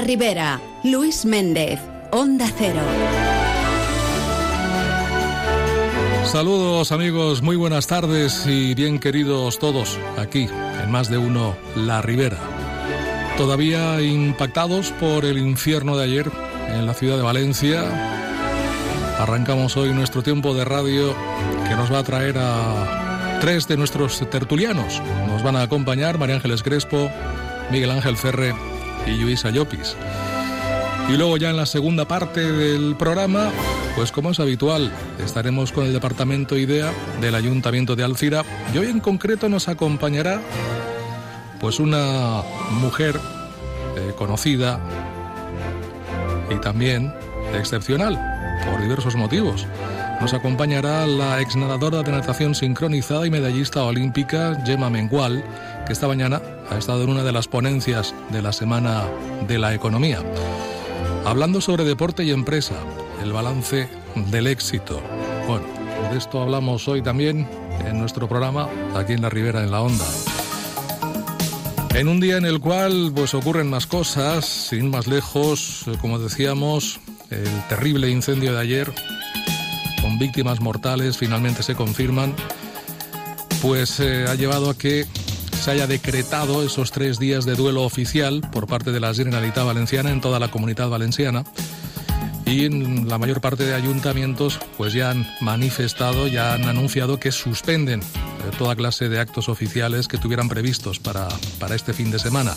1 La Ribera. Luis Méndez. Onda Cero. Saludos amigos, muy buenas tardes y bien queridos todos aquí en más de uno La Ribera. Todavía impactados por el infierno de ayer en la ciudad de Valencia, arrancamos hoy nuestro tiempo de radio que nos va a traer a tres de nuestros tertulianos. Nos van a acompañar María Ángeles Crespo, Miguel Ángel Ferre y Luisa Llopis. Y luego ya en la segunda parte del programa, pues como es habitual, estaremos con el departamento IDEA del Ayuntamiento de Alcira y hoy en concreto nos acompañará pues una mujer eh, conocida y también excepcional por diversos motivos. Nos acompañará la ex nadadora de natación sincronizada y medallista olímpica Gemma Mengual, que esta mañana ha estado en una de las ponencias de la Semana de la Economía. Hablando sobre deporte y empresa, el balance del éxito. Bueno, de esto hablamos hoy también en nuestro programa, aquí en la Ribera, en la Onda. En un día en el cual pues ocurren más cosas, sin más lejos, como decíamos, el terrible incendio de ayer, con víctimas mortales, finalmente se confirman, pues eh, ha llevado a que se haya decretado esos tres días de duelo oficial por parte de la Generalitat Valenciana en toda la comunidad valenciana y en la mayor parte de ayuntamientos pues ya han manifestado, ya han anunciado que suspenden eh, toda clase de actos oficiales que tuvieran previstos para, para este fin de semana.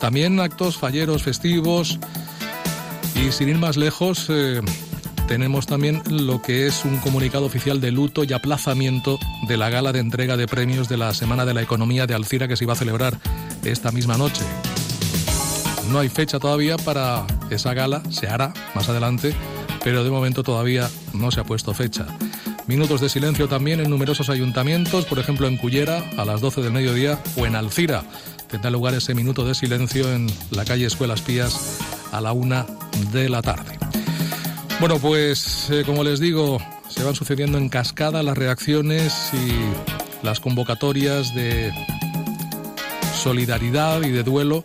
También actos falleros festivos y sin ir más lejos, eh, tenemos también lo que es un comunicado oficial de luto y aplazamiento de la gala de entrega de premios de la Semana de la Economía de Alcira que se iba a celebrar esta misma noche. No hay fecha todavía para esa gala, se hará más adelante, pero de momento todavía no se ha puesto fecha. Minutos de silencio también en numerosos ayuntamientos, por ejemplo en Cullera a las 12 del mediodía o en Alcira. Tendrá lugar ese minuto de silencio en la calle Escuelas Pías a la una de la tarde. Bueno, pues eh, como les digo, se van sucediendo en cascada las reacciones y las convocatorias de solidaridad y de duelo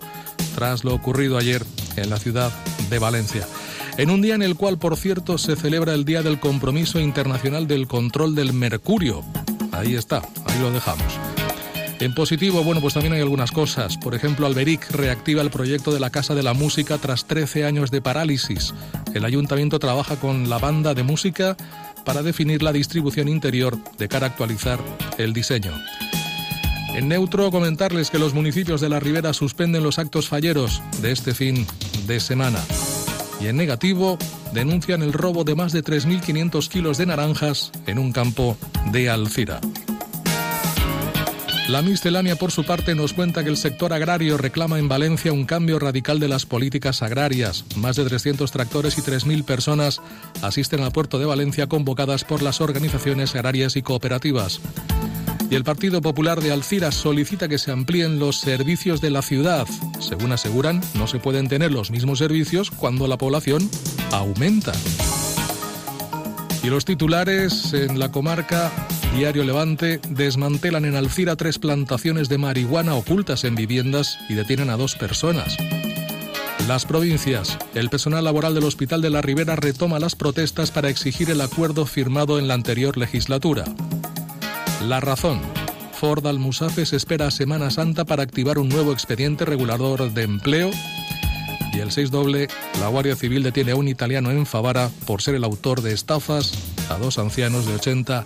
tras lo ocurrido ayer en la ciudad de Valencia. En un día en el cual, por cierto, se celebra el Día del Compromiso Internacional del Control del Mercurio. Ahí está, ahí lo dejamos. En positivo, bueno, pues también hay algunas cosas. Por ejemplo, Alberic reactiva el proyecto de la Casa de la Música tras 13 años de parálisis. El ayuntamiento trabaja con la banda de música para definir la distribución interior de cara a actualizar el diseño. En neutro, comentarles que los municipios de la Ribera suspenden los actos falleros de este fin de semana. Y en negativo, denuncian el robo de más de 3.500 kilos de naranjas en un campo de Alcira. La miscelánea, por su parte, nos cuenta que el sector agrario reclama en Valencia un cambio radical de las políticas agrarias. Más de 300 tractores y 3.000 personas asisten al puerto de Valencia convocadas por las organizaciones agrarias y cooperativas. Y el Partido Popular de Alcira solicita que se amplíen los servicios de la ciudad. Según aseguran, no se pueden tener los mismos servicios cuando la población aumenta. Y los titulares en la comarca Diario Levante desmantelan en Alcira tres plantaciones de marihuana ocultas en viviendas y detienen a dos personas. Las provincias. El personal laboral del Hospital de la Ribera retoma las protestas para exigir el acuerdo firmado en la anterior legislatura. La razón. Ford Almusafes espera a Semana Santa para activar un nuevo expediente regulador de empleo. Y el 6 doble, la Guardia Civil detiene a un italiano en Favara por ser el autor de estafas a dos ancianos de 80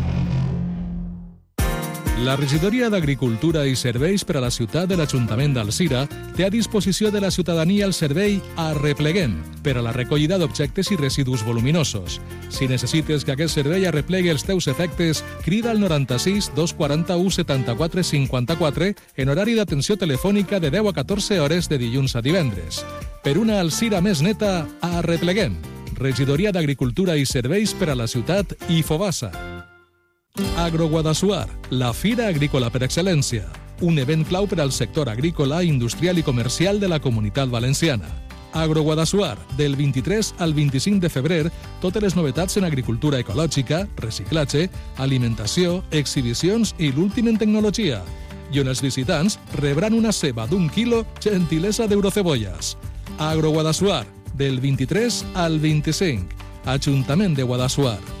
La regidoria d'Agricultura i Serveis per a la ciutat de l'Ajuntament d'Alcira té a disposició de la ciutadania el servei Arrepleguem per a la recollida d'objectes i residus voluminosos. Si necessites que aquest servei arreplegui els teus efectes, crida al 96 241 74 54 en horari d'atenció telefònica de 10 a 14 hores de dilluns a divendres. Per una Alcira més neta, Arrepleguem. regidoria d'Agricultura i Serveis per a la ciutat i Fobassa. Agroguadassuar, la fira agrícola per excel·lència. Un event clau per al sector agrícola, industrial i comercial de la comunitat valenciana. Agroguadassuar, del 23 al 25 de febrer, totes les novetats en agricultura ecològica, reciclatge, alimentació, exhibicions i l'últim en tecnologia. I on els visitants rebran una ceba d'un quilo gentilesa d'eurocebolles. Agroguadassuar, del 23 al 25. Ajuntament de Guadassuar.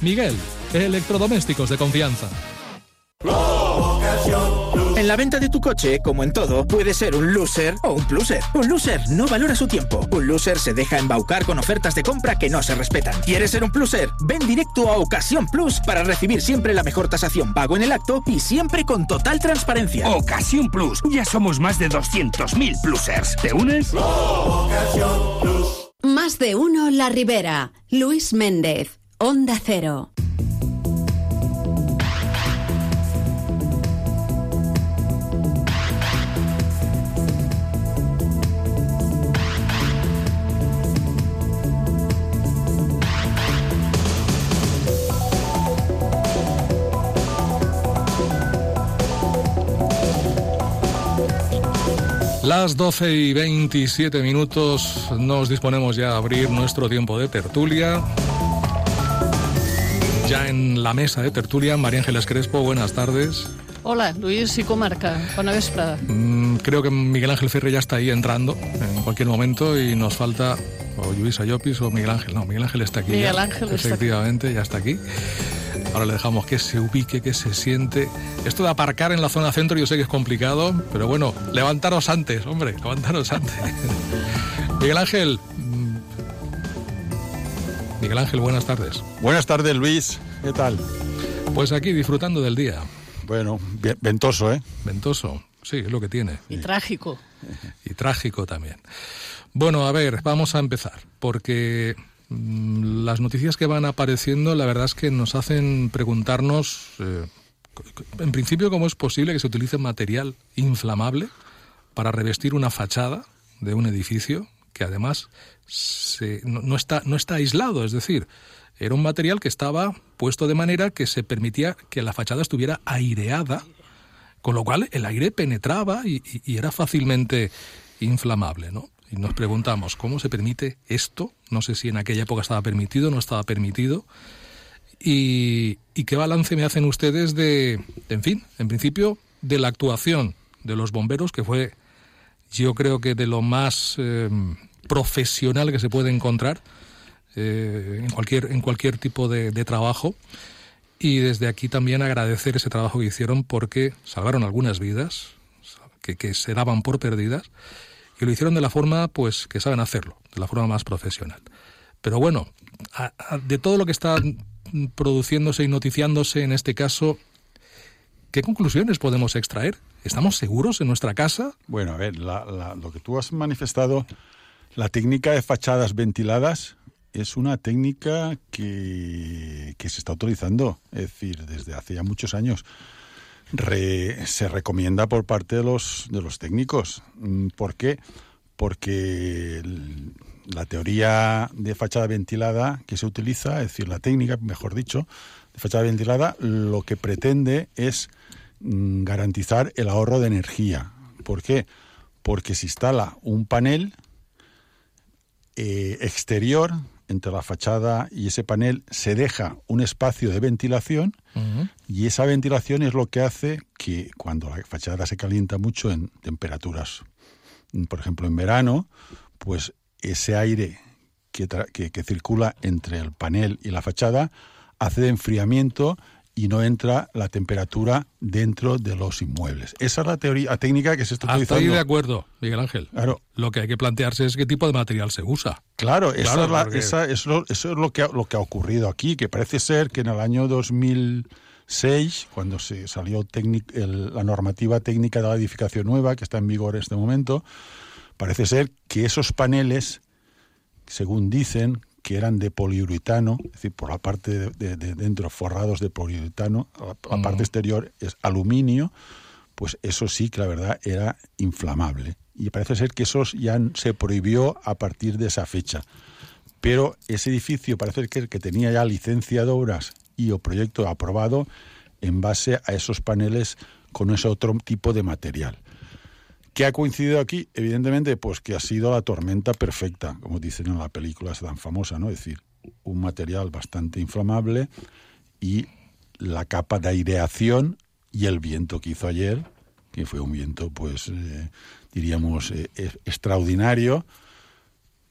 Miguel, electrodomésticos de confianza. En la venta de tu coche, como en todo, puede ser un loser o un pluser. Un loser no valora su tiempo. Un loser se deja embaucar con ofertas de compra que no se respetan. ¿Quieres ser un pluser? Ven directo a Ocasión Plus para recibir siempre la mejor tasación pago en el acto y siempre con total transparencia. Ocasión Plus. Ya somos más de 200.000 plusers. ¿Te unes? Más de uno La Ribera. Luis Méndez. Onda Cero. Las 12 y 27 minutos nos disponemos ya a abrir nuestro tiempo de tertulia. Ya en la mesa de tertulia, María Ángeles Crespo, buenas tardes. Hola, Luis y Comarca. Bona vesprada. Mm, creo que Miguel Ángel Ferre ya está ahí entrando en cualquier momento y nos falta o Luis Ayopis o Miguel Ángel. No, Miguel Ángel está aquí. Miguel ya. Ángel está. Efectivamente, ya está aquí. Ahora le dejamos que se ubique, que se siente. Esto de aparcar en la zona centro yo sé que es complicado, pero bueno, levantaros antes, hombre, levantaros antes. Miguel Ángel. Miguel Ángel, buenas tardes. Buenas tardes, Luis. ¿Qué tal? Pues aquí disfrutando del día. Bueno, ventoso, ¿eh? Ventoso, sí, es lo que tiene. Y trágico. y trágico también. Bueno, a ver, vamos a empezar, porque mm, las noticias que van apareciendo, la verdad es que nos hacen preguntarnos, eh, en principio, cómo es posible que se utilice material inflamable para revestir una fachada de un edificio que además no, está, no está aislado, es decir, era un material que estaba puesto de manera que se permitía que la fachada estuviera aireada con lo cual el aire penetraba y, era fácilmente inflamable, ¿no? Y nos preguntamos, ¿cómo se permite esto? No sé si en aquella época estaba permitido no estaba permitido. Y, qué balance me hacen ustedes de, en fin, en principio, de la actuación de los bomberos, que fue, yo creo que de lo más eh, profesional que se puede encontrar eh, en, cualquier, en cualquier tipo de, de trabajo. Y desde aquí también agradecer ese trabajo que hicieron porque salvaron algunas vidas que, que se daban por perdidas y lo hicieron de la forma pues que saben hacerlo, de la forma más profesional. Pero bueno, a- de todo lo que está produciéndose y noticiándose en este caso, ¿qué conclusiones podemos extraer? ¿Estamos seguros en nuestra casa? Bueno, a ver, la- la- lo que tú has manifestado, la técnica de fachadas ventiladas es una técnica que, que se está utilizando, es decir, desde hace ya muchos años. Re- se recomienda por parte de los, de los técnicos. Mm, ¿Por qué? Porque la teoría de fachada ventilada que se utiliza, es decir, la técnica, mejor dicho, de fachada ventilada, lo que pretende es mm, garantizar el ahorro de energía. ¿Por qué? Porque se instala un panel eh, exterior entre la fachada y ese panel, se deja un espacio de ventilación y esa ventilación es lo que hace que cuando la fachada se calienta mucho en temperaturas, mm, por ejemplo en verano, pues ese aire que, que- que circula entre el panel y la fachada hace de enfriamiento y no entra la temperatura dentro de los inmuebles. Esa es la teoría, la técnica que se está utilizando. de acuerdo, Miguel Ángel. Claro. Lo que hay que plantearse es qué tipo de material se usa. Claro, esa Claro, es la- porque- esa- eso, eso es lo que, ha, lo que ha ocurrido aquí, que parece ser que en el año 2006, cuando se salió técnic- el- la normativa técnica de la edificación nueva, que está en vigor en este momento, parece ser que esos paneles, según dicen, que eran de poliuretano, es decir, por la parte de, de- de dentro forrados de poliuretano, la, la Mm. parte exterior es aluminio, pues eso sí que la verdad era inflamable. Y parece ser que eso ya se prohibió a partir de esa fecha. Pero ese edificio parece que, que tenía ya licencia de obras y o proyecto aprobado en base a esos paneles con ese otro tipo de material. ¿Qué ha coincidido aquí? Evidentemente, pues que ha sido la tormenta perfecta, como dicen en la película esa tan famosa, ¿no? Es decir, un material bastante inflamable y la capa de aireación y el viento que hizo ayer, que fue un viento, pues, eh, diríamos, eh, eh, extraordinario,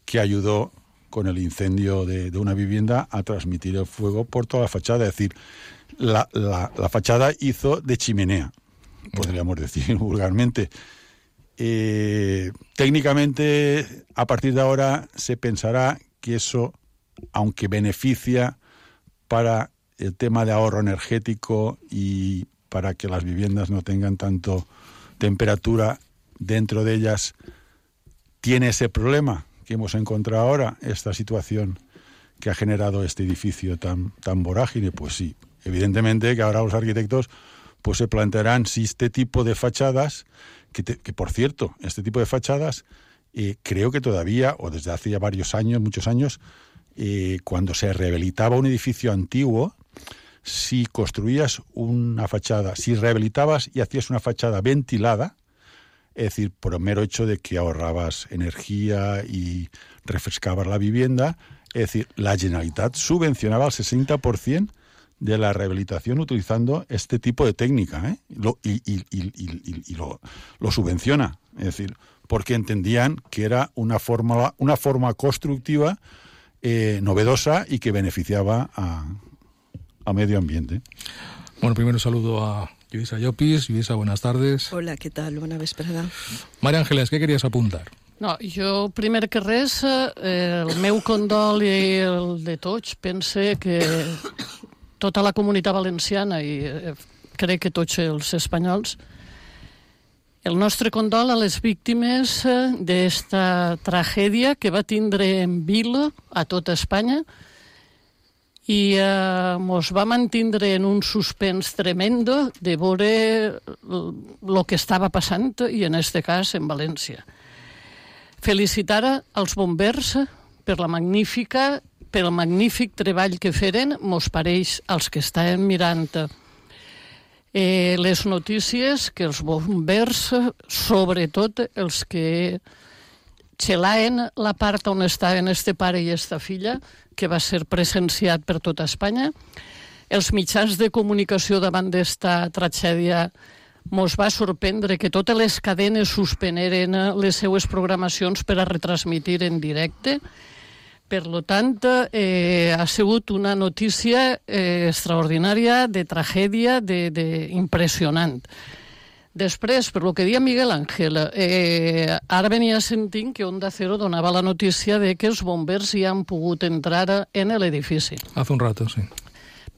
que ayudó con el incendio de, de una vivienda a transmitir el fuego por toda la fachada. Es decir, la, la- la fachada hizo de chimenea, podríamos decir vulgarmente. Eh, técnicamente, a partir de ahora, se pensará que eso, aunque beneficia para el tema de ahorro energético y para que las viviendas no tengan tanto temperatura dentro de ellas, tiene ese problema que hemos encontrado ahora, esta situación que ha generado este edificio tan, tan vorágine, pues sí, evidentemente que ahora los arquitectos pues se plantearán si este tipo de fachadas, que, te- que por cierto, este tipo de fachadas eh, creo que todavía, o desde hace ya varios años, muchos años, eh, cuando se rehabilitaba un edificio antiguo, si construías una fachada, si rehabilitabas y hacías una fachada ventilada, es decir, por el mero hecho de que ahorrabas energía y refrescabas la vivienda, es decir, la Generalitat subvencionaba el 60% de la rehabilitación utilizando este tipo de técnica, ¿eh? Lo- y, y- y- y- y- y lo, lo subvenciona, es decir, porque entendían que era una forma, una forma constructiva eh, novedosa y que beneficiaba a, a medio ambiente. Bueno, primero saludo a Luisa Llopis. Luisa, buenas tardes. Hola, què tal? Bona vesprada. María Ángeles, ¿qué querías apuntar? No, jo, primer que res, eh, el meu condol i el de tots, pense que tota la comunitat valenciana i eh, crec que tots els espanyols, el nostre condol a les víctimes eh, d'esta tragèdia que va tindre en vila a tota Espanya i eh, mos va mantindre en un suspens tremendo de veure el que estava passant i en este cas en València. Felicitar als bombers per la magnífica per el magnífic treball que feren, mos pareix als que estàvem mirant eh, les notícies que els bombers, sobretot els que xelaven la part on estaven este pare i esta filla, que va ser presenciat per tota Espanya, els mitjans de comunicació davant d'esta tragèdia mos va sorprendre que totes les cadenes suspeneren les seues programacions per a retransmitir en directe. Per lo tant, eh, ha sigut una notícia eh, extraordinària, de tragèdia, de, de impressionant. Després, per lo que dia Miguel Ángel, eh, ara venia sentint que Onda Cero donava la notícia de que els bombers ja han pogut entrar en l'edifici. Hace un rato, sí.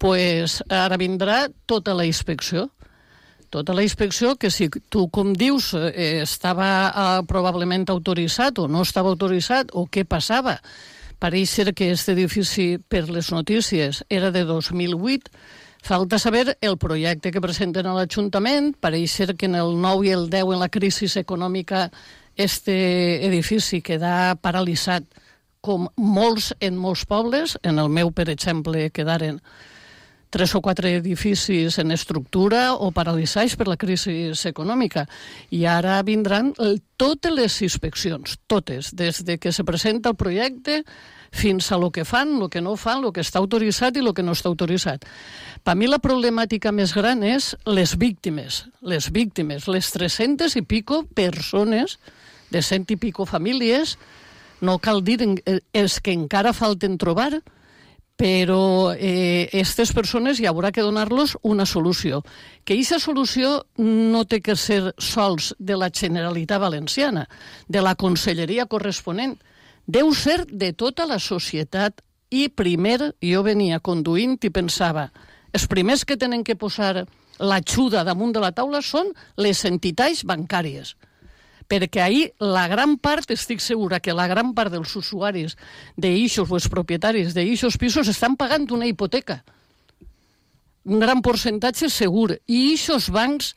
pues ara vindrà tota la inspecció. Tota la inspecció que si tu, com dius, eh, estava eh, probablement autoritzat o no estava autoritzat o què passava. Pareix ser que aquest edifici, per les notícies, era de 2008. Falta saber el projecte que presenten a l'Ajuntament. Pareix ser que en el 9 i el 10, en la crisi econòmica, este edifici queda paralitzat com molts en molts pobles. En el meu, per exemple, quedaren tres o quatre edificis en estructura o paralitzats per la crisi econòmica. I ara vindran totes les inspeccions, totes, des de que se presenta el projecte fins a lo que fan, lo que no fan, lo que està autoritzat i lo que no està autoritzat. Per mi la problemàtica més gran és les víctimes, les víctimes, les 300 i pico persones, de cent i pico famílies, no cal dir eh, els que encara falten trobar, però eh, aquestes persones hi haurà que donar-los una solució. Que aquesta solució no té que ser sols de la Generalitat Valenciana, de la conselleria corresponent, deu ser de tota la societat i primer jo venia conduint i pensava els primers que tenen que posar l'ajuda damunt de la taula són les entitats bancàries perquè ahir la gran part, estic segura que la gran part dels usuaris d'eixos o els propietaris d'eixos pisos estan pagant una hipoteca. Un gran percentatge segur. I aquests bancs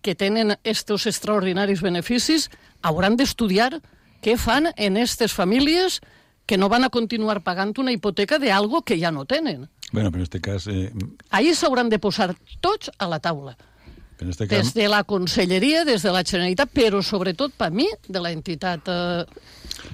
que tenen estos extraordinaris beneficis hauran d'estudiar què fan en aquestes famílies que no van a continuar pagant una hipoteca de algo que ja no tenen. Bueno, però en este cas... Eh... Ahir s'hauran de posar tots a la taula. En este. Des de la Conselleria, des de la Generalitat, però sobretot per mi, de la entitat eh,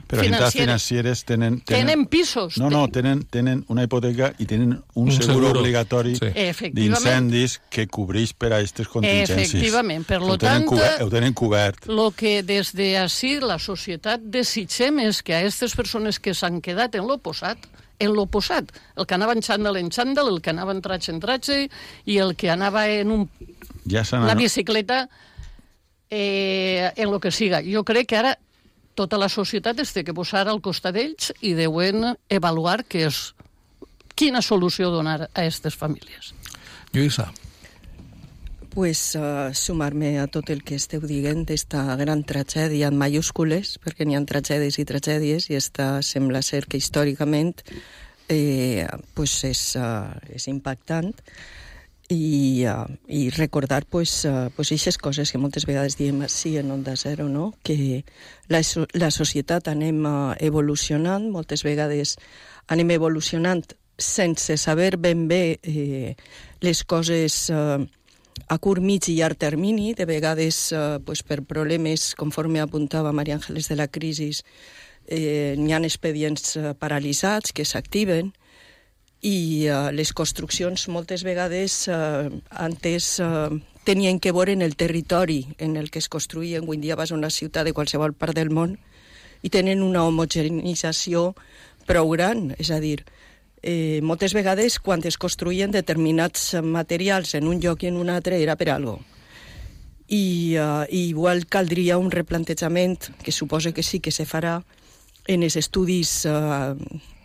però entitats financeres tenen, tenen... Tenen pisos. No, no, tenen, tenen una hipoteca i tenen un, un seguro, seguro obligatori sí. d'incendis que cobreix per a aquestes contingències. Efectivament. Per lo ho tant, cobert, ho tenen cobert. Lo que des de així la societat desitgem és que a aquestes persones que s'han quedat en l'oposat, en l'oposat, el que anava en xandall en xandall, el que anava en tratge en tratge i el que anava en un ja la bicicleta eh, en lo que siga. Jo crec que ara tota la societat es té que posar al costat d'ells i deuen avaluar que és, quina solució donar a aquestes famílies. Lluïsa. Pues uh, sumar-me a tot el que esteu dient d'esta gran tragèdia en mayúscules, perquè n'hi ha tragèdies i tragèdies, i esta sembla ser que històricament eh, pues és, uh, és impactant i, uh, i recordar pues, uh, pues eixes coses que moltes vegades diem així en Onda Zero, no? que la, la societat anem uh, evolucionant, moltes vegades anem evolucionant sense saber ben bé eh, les coses uh, a curt, mig i llarg termini, de vegades uh, pues, per problemes, conforme apuntava Maria Àngeles de la crisi, eh, n'hi ha expedients uh, paralitzats que s'activen, i uh, les construccions moltes vegades uh, antes uh, tenien que veure en el territori en el que es construïen. Avui dia vas a una ciutat de qualsevol part del món i tenen una homogenització prou gran, és a dir, eh, moltes vegades quan es construïen determinats materials en un lloc i en un altre era per algo. I, uh, i igual caldria un replantejament, que suposa que sí que se farà, en els estudis uh,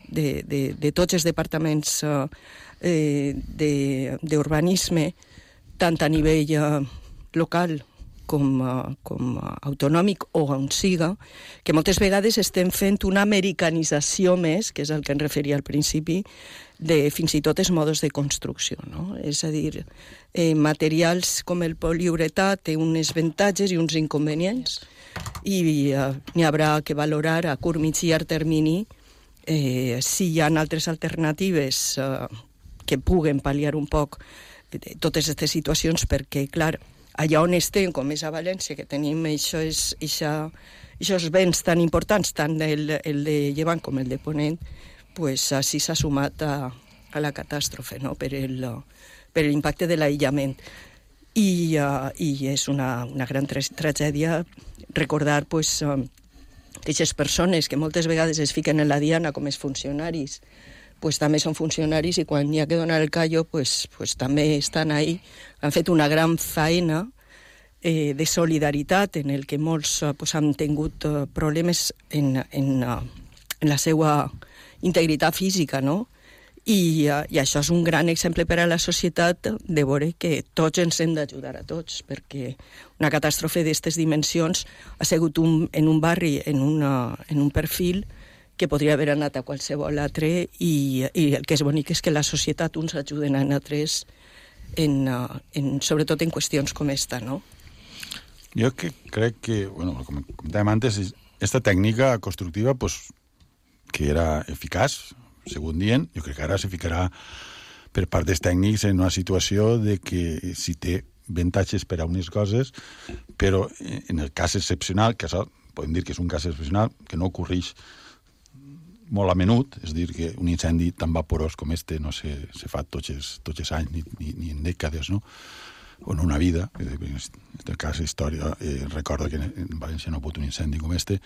de, de, de tots els departaments eh, d'urbanisme, tant a nivell eh, local com, uh, com autonòmic o on siga, que moltes vegades estem fent una americanització més, que és el que em referia al principi, de fins i tot els modes de construcció. No? És a dir, eh, materials com el poliuretà té uns avantatges i uns inconvenients i uh, n'hi haurà que valorar a curt, mig i llarg termini eh, si hi ha altres alternatives eh, que puguen pal·liar un poc eh, totes aquestes situacions, perquè, clar, allà on estem, com és a València, que tenim això és, això, aquests béns tan importants, tant el, el de Llevant com el de Ponent, pues, així s'ha sumat a, a la catàstrofe, no? per l'impacte de l'aïllament. I, uh, I és una, una gran tra tragèdia recordar pues, uh, aquestes persones que moltes vegades es fiquen en la diana com els funcionaris, pues també són funcionaris i quan hi ha que donar el callo pues, pues també estan ahí. Han fet una gran feina eh, de solidaritat en el que molts eh, pues, han tingut eh, problemes en, en, uh, en la seva integritat física, no? I, uh, I això és un gran exemple per a la societat de veure que tots ens hem d'ajudar a tots, perquè una catàstrofe d'aquestes dimensions ha sigut un, en un barri, en, una, en un perfil que podria haver anat a qualsevol altre i, i el que és bonic és que la societat uns ajuden a altres en, uh, en, sobretot en qüestions com esta, no? Jo que crec que, bueno, com comentàvem antes, esta tècnica constructiva, pues, que era eficaç, segons dient, jo crec que ara se ficarà per part dels tècnics en una situació de que si té avantatges per a unes coses, però en el cas excepcional, que això podem dir que és un cas excepcional, que no ocorreix molt a menut, és dir, que un incendi tan vaporós com este no se, se fa tots els, tots els anys ni, ni, ni en dècades, no? En una vida, en este cas història, eh, recordo que en València no ha un incendi com este,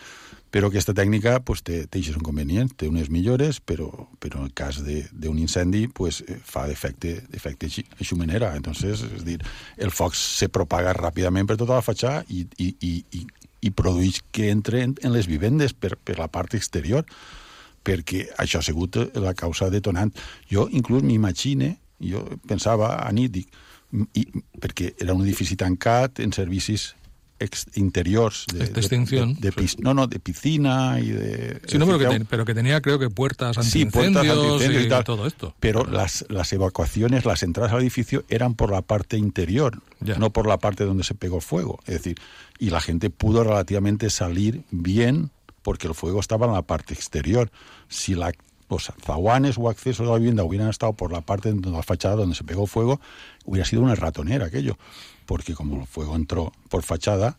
però aquesta tècnica pues, té, té aquests inconvenients, té unes millores, però, però en el cas d'un incendi pues, eh, fa d'efecte d'efecte xumenera. Entonces, és dir, el foc se propaga ràpidament per tota la fatxada i, i, i, i, i produeix que entre en, en les vivendes per, per la part exterior perquè això ha sigut la causa detonant. Jo inclús m'imagine, jo pensava a nit, dic, i, perquè era un edifici tancat en servicis ex interiors de, de extinción de, de, de, no no de piscina y de sí no pero que, ten, pero que tenía creo que puertas antiincendios, sí, puertas y, y tal, todo esto. Pero las, las evacuaciones las entradas al edificio eran por la parte interior ya. no por la parte donde se pegó fuego. Es decir y la gente pudo relativamente salir bien porque el fuego estaba en la parte exterior. Si la los zaguanes o accesos a la vivienda hubieran estado por la parte de la fachada donde se pegó fuego, hubiera sido una ratonera aquello, porque como el fuego entró por fachada,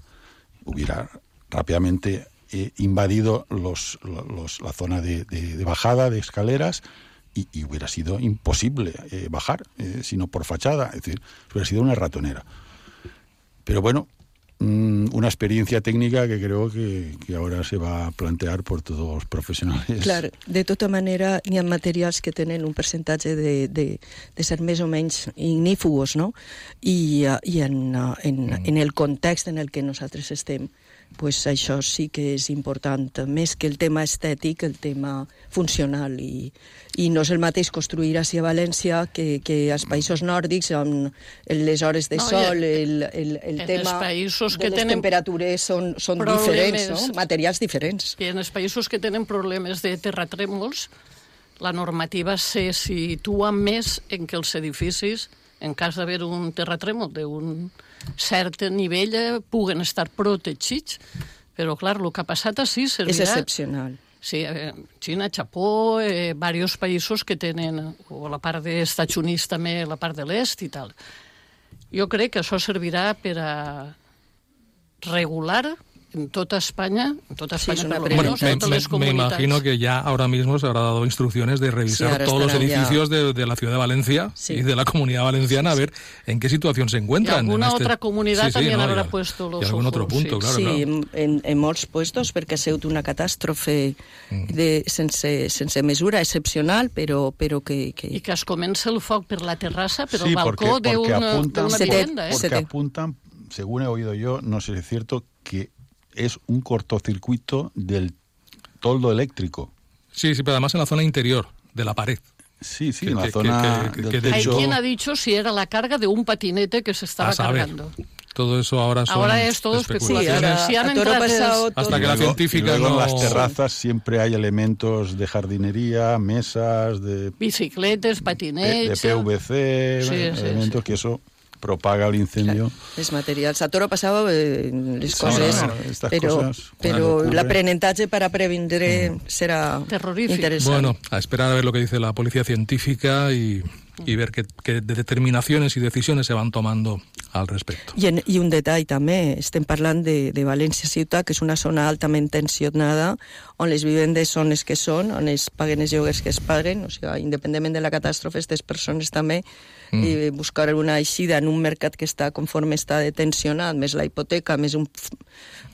hubiera rápidamente eh, invadido los, la zona de, bajada de escaleras y, y hubiera sido imposible eh, bajar, eh, sino por fachada, es decir, hubiera sido una ratonera. Pero bueno, una experiencia técnica que creo que, que, ahora se va a plantear por todos los profesionales. Clar, de tota manera, hi ha materials que tenen un percentatge de, de, de ser més o menys ignífugos, no? I, i en, en, en el context en el que nosaltres estem, pues això sí que és important, més que el tema estètic, el tema funcional. I, i no és el mateix construir a València que, que als països nòrdics, amb les hores de no, sol, el, el, el tema països de que les tenen temperatures són, són diferents, no? materials diferents. I en els països que tenen problemes de terratrèmols, la normativa se situa més en que els edificis, en cas d'haver un terratrèmol d'un cert nivell, eh, puguen estar protegits. Però, clar, el que ha passat així servirà... És excepcional. Sí, eh, Xina, Japó, eh, diversos països que tenen, o la part dels Estats Units també, la part de l'est i tal. Jo crec que això servirà per a regular en toda España, en toda España, sí, por lo bueno, me, en todas me, las me imagino que ya ahora mismo se habrá dado instrucciones de revisar Sí, todos los estarán ya- edificios de, de la ciudad de Valencia Sí. y de la comunidad valenciana a ver en qué situación se Y encuentran. en alguna este- otra comunidad Sí, sí, también no, habrá y- puesto los y algún otro ojos, punto, sí. claro, sí, claro. en, en molts puestos perquè ha sigut una catàstrofe de, sense, sense mesura excepcional, però, però que, que Y que es comença el foc per la terrassa, per Sí, el balcó una, una te- vivienda. ¿eh? porque apuntan, según he oído yo, no sé si es cierto, que es un cortocircuito del toldo eléctrico. Sí, sí, pero además en la zona interior de la pared. Sí, sí, Que- en la que- zona que- que- del que de Hay techo. quien ha dicho si era la carga de un patinete que se estaba a saber. cargando. Todo eso ahora son Ahora es todo Sí, especulaciones. ara, Si han passado... Hasta que la Y luego- científica y luego no- en las terrazas siempre hay elementos de jardinería, mesas de, Bicicletes, de, patinets... de PVC, Sí, sí, elementos sí. que eso propaga el incendio. els materials. A toro passava eh, les Sí, coses, no, estas però, cosas, però ocurre. l'aprenentatge per a previndre serà Terrorífic. interessant. Bueno, a esperar a ver lo que dice la policía científica y, y ver qué, qué determinaciones y decisiones se van tomando al respecto. I, en, I un detall també, estem parlant de, de València ciutat, que és una zona altament tensionada, on les vivendes són les que són, on es paguen els lloguers que es paguen, o sigui, independentment de la catàstrofe, aquestes persones també mm. eh, buscar una eixida en un mercat que està conforme està de tensionat, més la hipoteca, més un...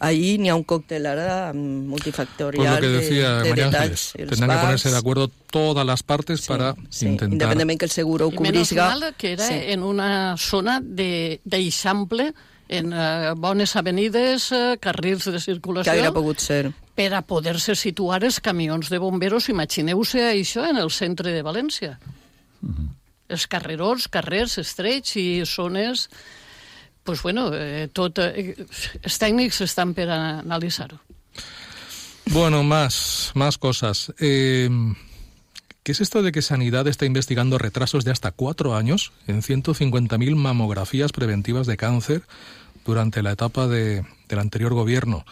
Ahí n'hi ha un còctel ara mm, multifactorial Pues lo que decía de, de detalls. Tendrán que ponerse de acuerdo todas las partes Sí, para sí, intentar... independentment que el seguro ho I menys cobrisga. mal que era sí. en una zona de- d'eixample, en eh, bones avenides, eh, carrils de que circulació, hauria pogut ser. per a poder-se situar els camions de bomberos. Imagineu-se això en el centre de València. Els carrerons, carrers estrets i zones... pues bueno, eh, tot, eh, els per analitzar-ho. Bueno, más, más cosas. Eh, ¿Qué es esto de que Sanidad está investigando retrasos de hasta cuatro años en 150.000 mamografías preventivas de cáncer durante la etapa de- del anterior gobierno?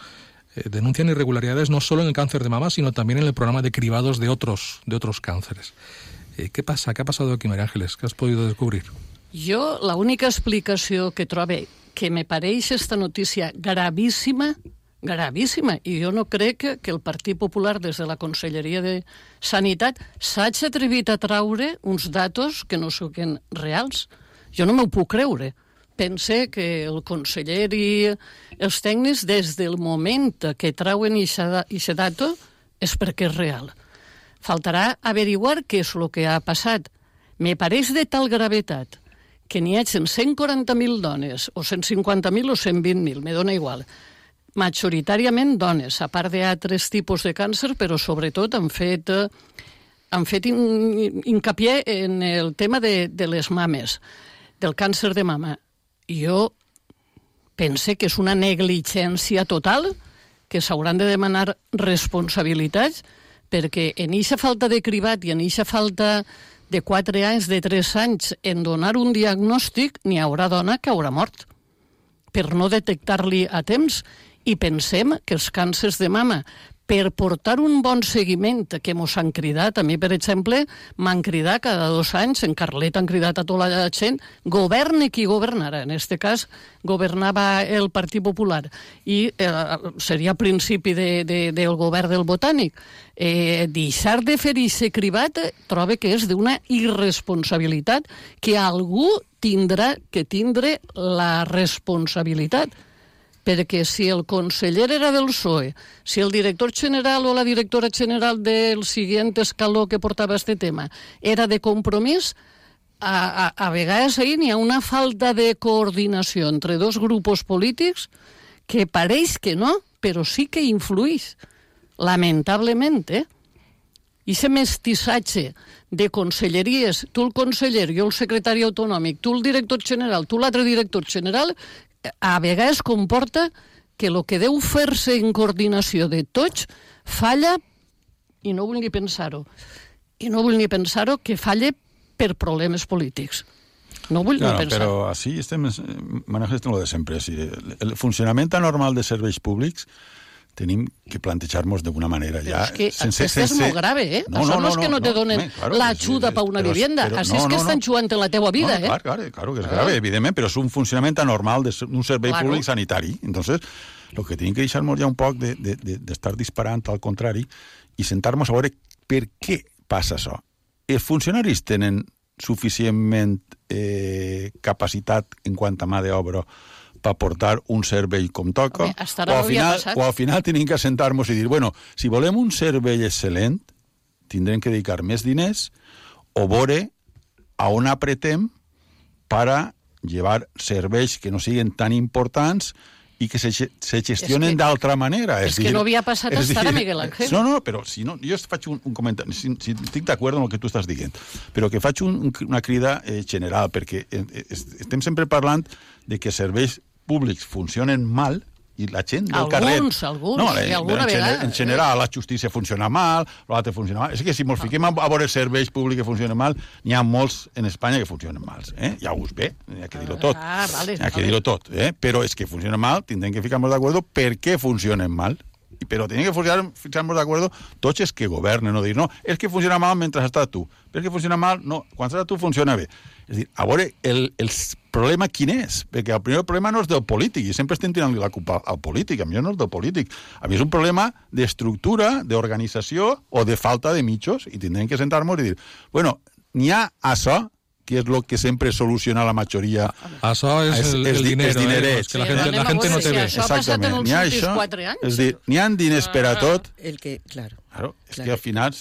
Eh, denuncian irregularidades no solo en el cáncer de mama, sino también en el programa de cribados de otros, de otros cánceres. Eh, ¿Qué pasa? ¿Qué ha pasado aquí, María Ángeles? ¿Qué has podido descubrir? Jo, l'única explicació que trobe que me pareix esta notícia gravíssima, gravíssima, i jo no crec que, que el Partit Popular des de la Conselleria de Sanitat s'hagi atrevit a traure uns datos que no siguin reals. Jo no m'ho puc creure, pense que el conseller i els tècnics, des del moment que trauen aquesta data, és perquè és real. Faltarà averiguar què és el que ha passat. Me pareix de tal gravetat que n'hi hagin 140.000 dones, o 150.000 o 120.000, me dona igual, majoritàriament dones, a part d'altres tipus de càncer, però sobretot han fet, eh, han fet in, hincapié en el tema de, de les mames, del càncer de mama. Jo pense que és una negligència total, que s'hauran de demanar responsabilitats, perquè en eixa falta de cribat i en eixa falta de 4 anys, de 3 anys, en donar un diagnòstic, n'hi haurà dona que haurà mort. Per no detectar-li a temps i pensem que els càncers de mama per portar un bon seguiment que mos han cridat. A mi, per exemple, m'han cridat cada dos anys, en Carlet han cridat a tota la gent, governe qui governara. En aquest cas, governava el Partit Popular i eh, seria principi de, de, del govern del Botànic. Eh, deixar de fer aquest cribat eh, trobe que és d'una irresponsabilitat que algú tindrà que tindre la responsabilitat perquè si el conseller era del PSOE, si el director general o la directora general del siguiente escaló que portava este tema era de compromís, a, a, a vegades ahir n'hi ha una falta de coordinació entre dos grups polítics que pareix que no, però sí que influís, lamentablement, eh? I aquest mestissatge de conselleries, tu el conseller, jo el secretari autonòmic, tu el director general, tu l'altre director general, a vegades comporta que el que deu fer-se en coordinació de tots falla, i no vull ni pensar-ho, i no vull ni pensar-ho, que falle per problemes polítics. No vull claro, ni pensar Però així estem, manejant lo de sempre. Sí, el funcionament anormal de serveis públics tenim que plantejar-nos d'una manera. Però ja, és que sense, sense, és molt grave, eh? No, Això no, no, és que no, no, te no, donen claro, l'ajuda per una però- vivienda. però- Així no, és que no, estan no. jugant en la teua vida, no, eh? Claro, claro, claro que és Ah. grave, evidentment, però és un funcionament anormal de- d'un servei Claro. públic sanitari. Entonces, lo que tenim que deixar-nos ja un poc d'estar de, de, d'estar disparant al contrari i sentar-nos a veure per què passa això. Els funcionaris tenen suficientment eh, capacitat en quant a mà d'obra per portar un servei com toca, Home, o, al final, o al final tenim que sentar-nos i dir, bueno, si volem un servei excel·lent, tindrem que dedicar més diners o veure a on apretem para llevar serveis que no siguin tan importants i que se, se gestionen És que- d'altra manera. és que no havia passat és ara, dir, Miguel Ángel. No, no, però si no, jo faig un, un comentari, si, si estic d'acord amb el que tu estàs dient, però que faig un, un, una crida eh, general, perquè eh, eh, est- estem sempre parlant de que serveis públics funcionen mal i la gent del Alguns, carrer... alguns, no, i en, alguna en, vegada, en general, la justícia funciona mal, l'altre funciona mal. És que si ens fiquem a, a veure serveis públics que funcionen mal, n'hi ha molts en Espanya que funcionen mal. Eh? Ja us ve, hi ha que dir-ho tot. Ah, vale, hi ha que dir-ho tot. Eh? Però és que funcionen mal, tindrem que ficar-nos d'acord per què funcionen mal. Però tenim que ficar-nos d'acord tots els que governen, no dir, no, és que funciona mal mentre estàs tu. Però és que funciona mal, no, quan estàs tu funciona bé. És a dir, a veure, el, el problema quin és? Perquè el primer problema no és del polític, i sempre estem tirant-li la culpa al polític, a mi no és del polític. A mi és un problema d'estructura, d'organització o de falta de mitjos, i tindrem que sentar-nos i dir, bueno, n'hi ha això, que és el que sempre soluciona la majoria Això és, És- el, és el di- dinero, eh? És que la Sí, gent, la gent no té bé. això ha passat en els últims això. quatre anys. És dir, n'hi ha diners per a tot, El que, claro. Claro, és Clar. que al final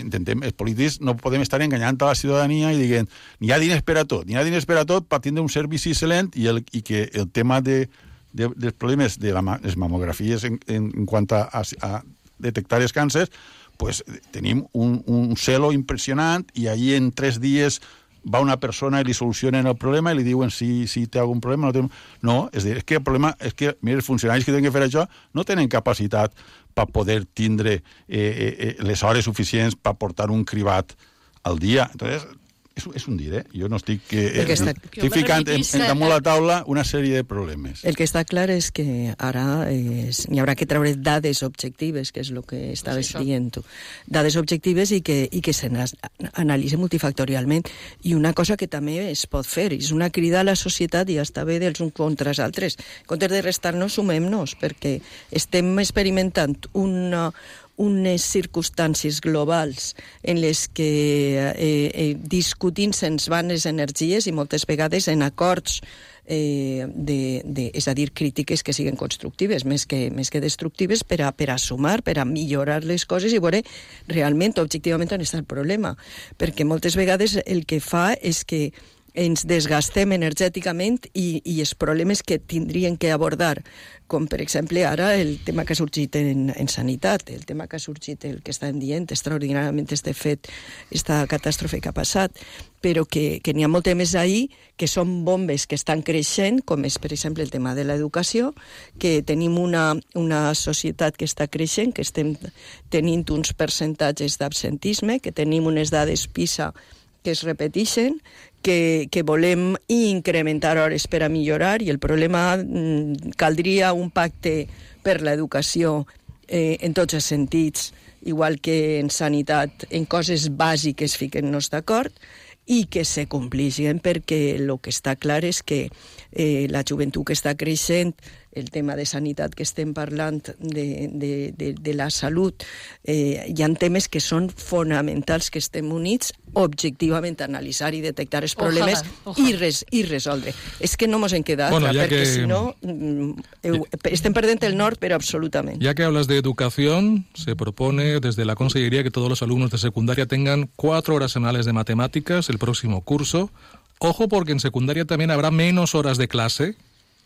intentem, els polítics no podem estar enganyant a la ciutadania i dient n'hi ha diners per a tot, n'hi ha diners per a tot per tindre un servici excel·lent i, el, i que el tema de, de, dels problemes de la, les mamografies en, en, en quant a, a, a detectar els càncers, pues, tenim un, un celo impressionant i allí en tres dies va una persona i li solucionen el problema i li diuen si, si té algun problema. No, té... no és, dir, és que el problema és que mira, els funcionaris que tenen que fer això no tenen capacitat per poder tindre eh, eh, eh, les hores suficients per portar un cribat al dia. Entonces, és, és un dir, eh? Jo no estic... Eh, Perquè està- estic ficant en, en damunt la taula una sèrie de problemes. El que està clar és que ara és, n'hi haurà que treure dades objectives, que és el que estaves això. dient tu. Dades objectives i que, i que se multifactorialment. I una cosa que també es pot fer, és una crida a la societat i està bé dels uns contra els altres. En comptes de restar-nos, sumem-nos, perquè estem experimentant una, unes circumstàncies globals en les que eh, eh, discutint se'ns van les energies i moltes vegades en acords eh, de, de, és a dir, crítiques que siguin constructives més que, més que destructives per a, per a sumar, per a millorar les coses i veure realment, objectivament, on està el problema. Perquè moltes vegades el que fa és que ens desgastem energèticament i, i els problemes que tindrien que abordar, com per exemple ara el tema que ha sorgit en, en sanitat, el tema que ha sorgit, el que estan dient extraordinàriament este fet, esta catàstrofe que ha passat, però que, que n'hi ha molt més ahir que són bombes que estan creixent, com és, per exemple, el tema de l'educació, que tenim una, una societat que està creixent, que estem tenint uns percentatges d'absentisme, que tenim unes dades PISA que es repeteixen, que, que volem incrementar hores per a millorar i el problema mm, caldria un pacte per l'educació eh, en tots els sentits, igual que en sanitat, en coses bàsiques fiquem-nos d'acord i que se complixin perquè el que està clar és que eh, la joventut que està creixent el tema de sanitat que estem parlant, de, de, de, de la salut, eh, hi ha temes que són fonamentals que estem units objectivament a analitzar i detectar els problemes ojalà, ojalà. I, res, i resoldre. És que no ens en queda bueno, altra, perquè que... si no mm, estem perdent el nord, però absolutament. Ya que hablas de educación, se propone desde la Consellería que todos los alumnos de secundaria tengan cuatro horas semanales de matemáticas el próximo curso. Ojo porque en secundaria también habrá menos horas de clase,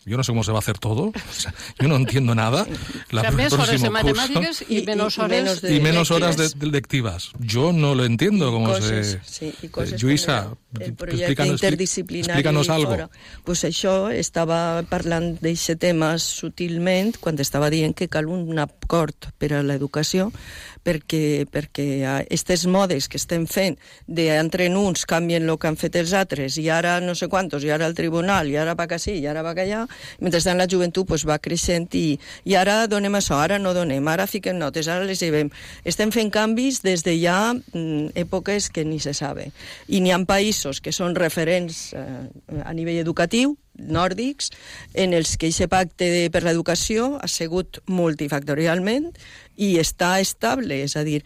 yo no sé cómo se va a hacer todo, o sea, yo no entiendo nada. La, o sea, més horas de matemáticas curso, y, menos horas, de, y menos horas de, de, lectivas. Yo no lo entiendo cómo coses, se... Sí, i coses Lluïsa, el projecte interdisciplinari explícanos algo. Fora. Pues això estava parlant d'aquest tema sutilment quan estava dient que cal un acord per a l'educació perquè, perquè aquestes modes que estem fent d'entre uns canvien el que han fet els altres i ara no sé quantos, i ara el tribunal, i ara va que sí, i ara va que allà, mentrestant la joventut pues, va creixent i, i ara donem això, ara no donem, ara fiquem notes, ara les llevem. Estem fent canvis des de ja mm, èpoques que ni se sabe. I n'hi ha països que són referents eh, a nivell educatiu, nòrdics, en els que aquest pacte de, per l'educació ha sigut multifactorialment i està estable, és a dir,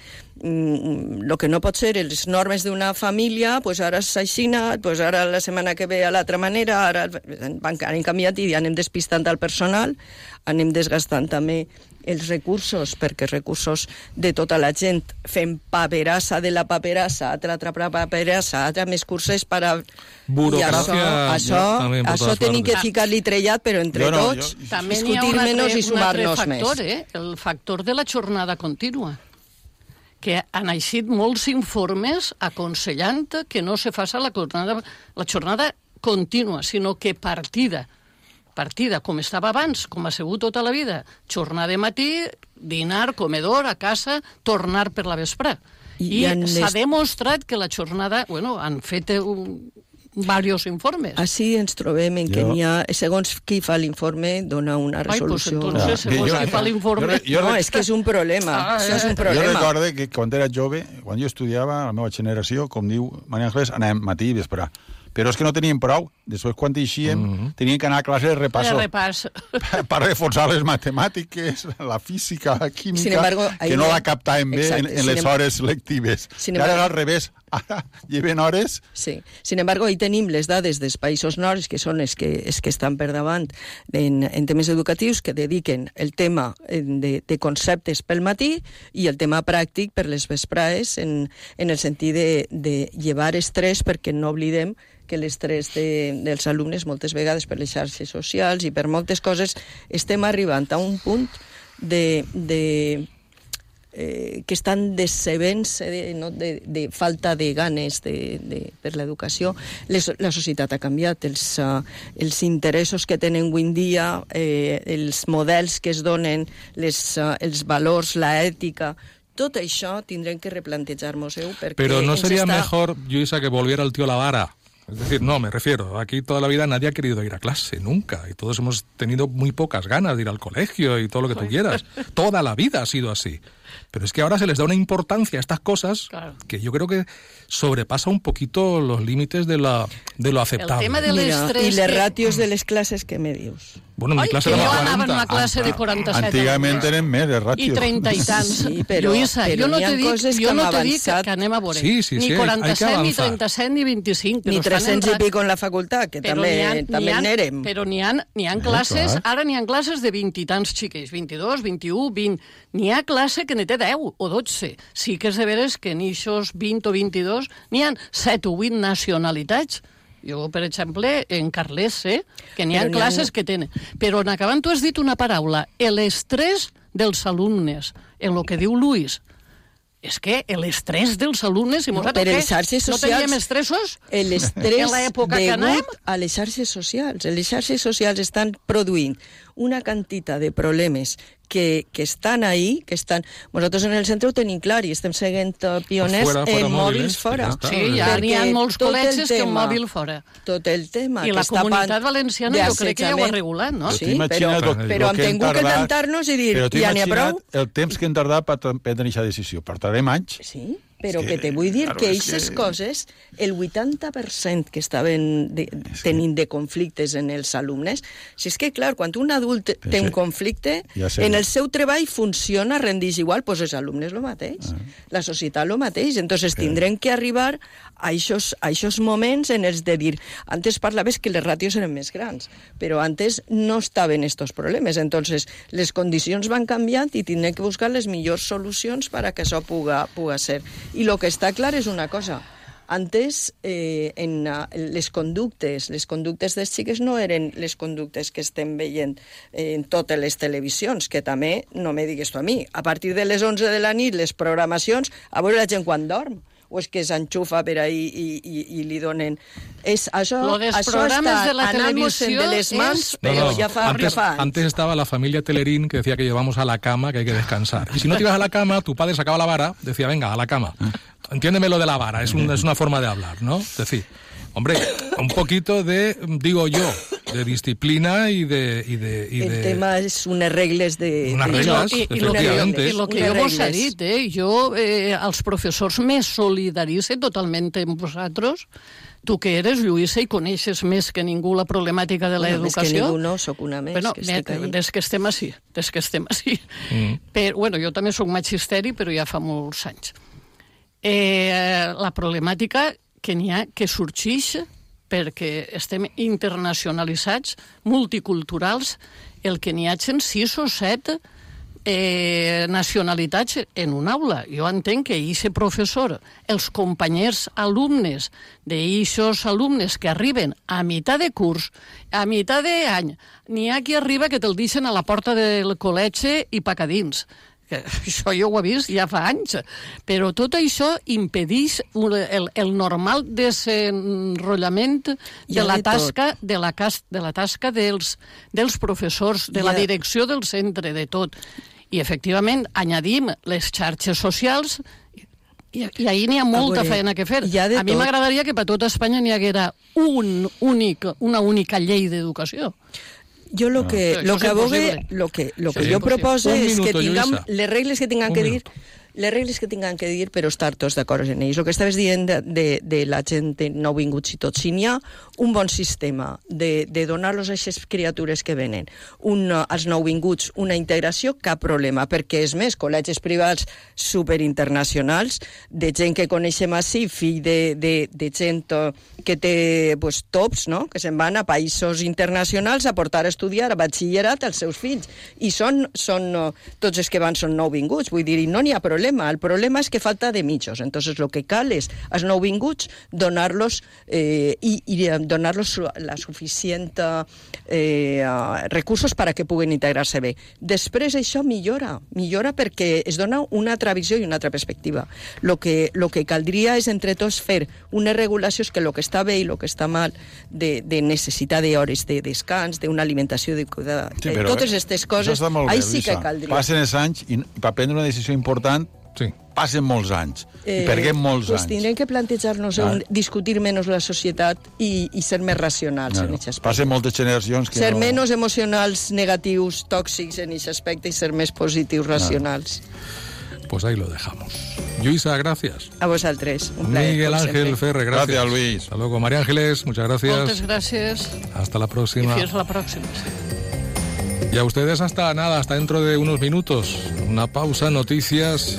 el mm, que no pot ser les normes d'una família, pues ara així, pues ara la setmana que ve a l'altra manera, ara han canviat i anem despistant el personal, anem desgastant també els recursos, perquè recursos de tota la gent fem paperassa de la paperassa, altra, altra paperassa, altra més curses per a... Burocràcia... I això, això, això tenim que ficar-li trellat, però entre no, tots, jo... discutir menys i sumar-nos més. Factor, eh? El factor de la jornada contínua que han eixit molts informes aconsellant que no se faça la jornada, la jornada contínua, sinó que partida partida, com estava abans, com ha sigut tota la vida, jornada de matí, dinar, comedor, a casa, tornar per la vespre. I, I s'ha demostrat que la jornada, bueno, han fet un, varios informes. Així ens trobem en que n'hi ha, segons qui fa l'informe, dona una resolució. Ai, pues entonces, ah, segons jo, qui fa l'informe... No, és que és un problema. Ah, això és un problema. Jo recordo que quan era jove, quan jo estudiava, la meva generació, com diu Maria Ángeles, anàvem matí i vespre. Però és que no teníem prou. Després, quan eixíem, mm -hmm. teníem que anar a classe de repasso. De repàs. Per, per reforçar les matemàtiques, la física, la química, Sin embargo, que no la captàvem bé en, en les em... hores lectives. Sin I ara al revés, ara lleven hores... Sí. Sin embargo, ahí tenim les dades dels països nords, que són els que, els que estan per davant en, en temes educatius, que dediquen el tema de, de conceptes pel matí i el tema pràctic per les vesprades, en, en el sentit de, de llevar estrès, perquè no oblidem que l'estrès de, dels alumnes moltes vegades per les xarxes socials i per moltes coses estem arribant a un punt de, de eh, que estan decebents de, no, de, de falta de ganes de, de, per l'educació. La societat ha canviat, els, uh, els interessos que tenen avui en dia, eh, els models que es donen, les, uh, els valors, la ètica, tot això tindrem que replantejar-nos-ho perquè... Però no seria està... mejor, Lluïsa, que volviera el tío la vara? Es decir, no, me refiero, aquí toda la vida nadie ha querido ir a clase, nunca. Y todos hemos tenido muy pocas ganas de ir al colegio y todo lo que tú quieras. Toda la vida ha sido así. Pero es que ahora se les da una importancia a estas cosas Claro. que yo creo que sobrepasa un poquito los límites de, la, de lo aceptable. tema del Mira, estrès I les que- ratios de les classes que me dius? Bueno, en mi Ai, clase que jo éramos anava en 40. una classe de 47 Antigament eren més, de I ràtio. 30 i tants. Sí, però- Lluïsa, però jo no coses que jo no dic que, anem a veure. Sí, sí, ni sí, que 47, ni avanzar. 37, ni 25. Ni però estan 300 i pico en la facultat, que també, també n'érem. Però n'hi ha, n'hi ha classes, clar. ara n'hi ha classes de 20 i tants xiquets, 22, 21, 20. N'hi ha classe que n'hi té 10 o 12. Sí que és de veres que en eixos 20 o 22 n'hi ha 7 o 8 nacionalitats. Jo, per exemple, en Carles sé que n'hi ha Però n'hi ha- classes que tenen. Però en acabant tu has dit una paraula, l'estrès dels alumnes, en el que diu Luis. És que l'estrès dels alumnes... I No, per les xarxes No socials- teníem estressos? L'estrès En l'època que anem? a les xarxes socials. Les xarxes socials estan produint una quantitat de problemes que, que estan ahí, que estan... Nosaltres en el centre ho tenim clar i estem seguint eh, pioners Fora, fora en mòbils, fora. ja. Sí, ja n'hi ha molts col·legis que un tema- mòbil fora. Tot el tema I que la està comunitat pan- valenciana jo crec que ja ho ha regulat, no? Sí, però, però lo hem que tingut que tantar-nos i dir, Però ja n'hi ha imagina't prou. el temps que hem tardat per prendre aquesta decisió. Portarem anys. Sí, però que, que, te vull dir claro, que aquestes que- coses, el 80% que estaven de, tenint de conflictes en els alumnes, si és que, clar, quan un adult té sí. un conflicte, Ja sé. en el seu treball funciona, rendix igual, doncs els alumnes el mateix, la societat el mateix. Entonces tindrem que arribar a aquests moments en els de dir, antes parlaves que les ràtios eren més grans, però antes no estaven estos problemes. Entonces les condicions van canviant i tindrem que buscar les millors solucions per a que això puga, puga ser. I el que està clar és una cosa, antes, eh, en uh, les conductes, les conductes dels xiques no eren les conductes que estem veient eh, en totes les televisions, que també, no me digues tu a mi, a partir de les 11 de la nit, les programacions, a veure la gent quan dorm, o és que s'enxufa per ahí i, i, i li donen... És, això, Lo dels això programes de la televisió de les mans, és- però No, no, ja fa, antes, ja fa anys. antes estaba la familia Telerín que decía que llevamos a la cama, que hay que descansar. Y si no te ibas a la cama, tu padre sacaba la vara, decía, venga, a la cama. Entiéndeme lo de la vara, es, un- es una forma de hablar, ¿no? Es decir, hombre, un poquito de, digo yo, de disciplina y de... Y de, y El de- tema és unes regles de... Unes de regles. I, i, lo que, efectivamente. I el que jo vos he dit, eh? jo eh, als professors me solidarice totalment amb vosaltres, tu que eres, Lluïsa, i coneixes més que ningú la problemàtica de Bueno, més que l'educació. ningú no, sóc una més Bueno, que estic ahí. des que estem així, des que estem així. Mm. Però, bueno, jo també sóc magisteri, però ja fa molts anys. Eh, la problemàtica que n'hi ha que sorgeix perquè estem internacionalitzats, multiculturals, el que n'hi hagin sis o set eh, nacionalitats en una aula. Jo entenc que aquest professor, els companyers alumnes d'eixos alumnes que arriben a meitat de curs, a meitat d'any, n'hi ha qui arriba que te'l deixen a la porta del col·legi i paca dins això jo ho he vist ja fa anys, però tot això impedeix el, el normal desenrotllament de la de tot. tasca de la, de la tasca dels, dels professors, de Hi la direcció del centre, de tot. I, efectivament, añadim les xarxes socials i, i ahir n'hi ha molta veure, feina que fer. A mi tot. m'agradaria que per tota Espanya n'hi haguera un únic, una única llei d'educació. Jo lo que, Però lo això és que abogue, impossible. lo que, lo que Sí, jo impossible. proposo Un és que minuto, tinguem Lluïsa. les regles que tinguem Un que dir minuto. Les regles que tinguem que dir però estar tots d'acord en ells. El que estaves dient de, de, de la gent de nouvinguts i tot, si n'hi ha un bon sistema de, de donar-los a aquestes criatures que venen un, als nouvinguts una integració, cap problema, perquè és més, col·legis privats superinternacionals, de gent que coneixem així, fill de, de, de gent que té pues, tops, no? que se'n van a països internacionals a portar a estudiar a batxillerat als seus fills. I són, són tots els que van són nouvinguts, vull dir, no n'hi ha problema. El problema és que falta de mitjos. Entonces, lo que cal és als nouvinguts donar-los eh, i, i eh, donar-los la suficient eh, eh, recursos per a que puguen integrar-se bé. Després això millora, millora perquè es dona una altra visió i una altra perspectiva. Lo que, lo que caldria és entre tots fer unes regulacions que el que està bé i el que està mal de, de necessitat d'hores de descans, d'una alimentació de, de, Sí, de però, totes eh, aquestes coses, ahí sí que caldria. Passen els anys i per prendre una decisió important Sí. passen molts anys. I perguem molts Eh, pues anys. tindrem que plantejar-nos Ah. discutir menys la societat i, i ser més racionals No, en no. aquest aspecte. Passen moltes generacions que ser no... menys emocionals negatius, tòxics en aquest aspecte i ser més positius, racionals. pues ahí lo dejamos. Luisa, gracias. A vosotros. Un placer, Miguel Ángel. Ferre, gracias. Gracias, Luis. Hasta luego, María Ángeles, muchas Moltes gracias. gràcies Hasta la próxima. fins la pròxima. Sí. Y a ustedes hasta nada, hasta dentro de unos minutos. Una pausa, noticias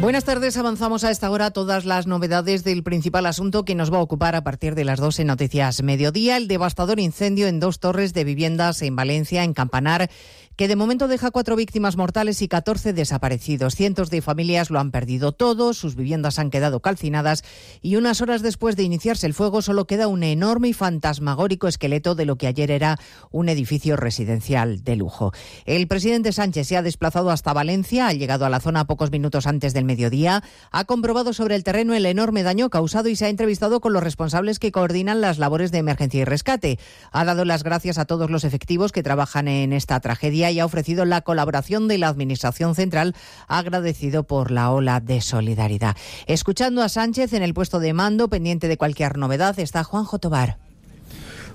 Buenas tardes, avanzamos a esta hora todas las novedades del principal asunto que nos va a ocupar a partir de las 12 noticias mediodía, el devastador incendio en dos torres de viviendas en Valencia, en Campanar, que de momento deja cuatro víctimas mortales y 14 desaparecidos. Cientos de familias lo han perdido todo, sus viviendas han quedado calcinadas y unas horas después de iniciarse el fuego solo queda un enorme y fantasmagórico esqueleto de lo que ayer era un edificio residencial de lujo. El presidente Sánchez se ha desplazado hasta Valencia, ha llegado a la zona pocos minutos antes del mediodía, ha comprobado sobre el terreno el enorme daño causado y se ha entrevistado con los responsables que coordinan las labores de emergencia y rescate. Ha dado las gracias a todos los efectivos que trabajan en esta tragedia y ha ofrecido la colaboración de la Administración Central, agradecido por la ola de solidaridad. Escuchando a Sánchez en el puesto de mando, pendiente de cualquier novedad, está Juanjo Tobar.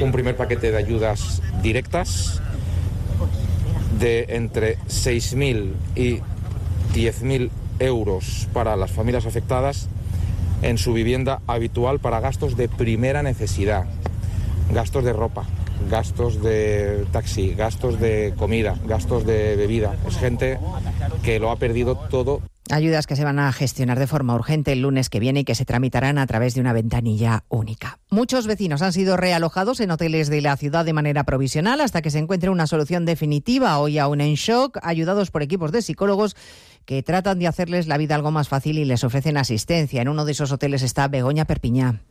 Un primer paquete de ayudas directas de entre 6.000 y 10.000 euros para las familias afectadas en su vivienda habitual para gastos de primera necesidad, gastos de ropa, gastos de taxi, gastos de comida, gastos de bebida. Es gente que lo ha perdido todo Ayudas que se van a gestionar de forma urgente el lunes que viene y que se tramitarán a través de una ventanilla única. Muchos vecinos han sido realojados en hoteles de la ciudad de manera provisional hasta que se encuentre una solución definitiva. Hoy aún en shock, ayudados por equipos de psicólogos que tratan de hacerles la vida algo más fácil y les ofrecen asistencia. En uno de esos hoteles está Begoña Perpiñá.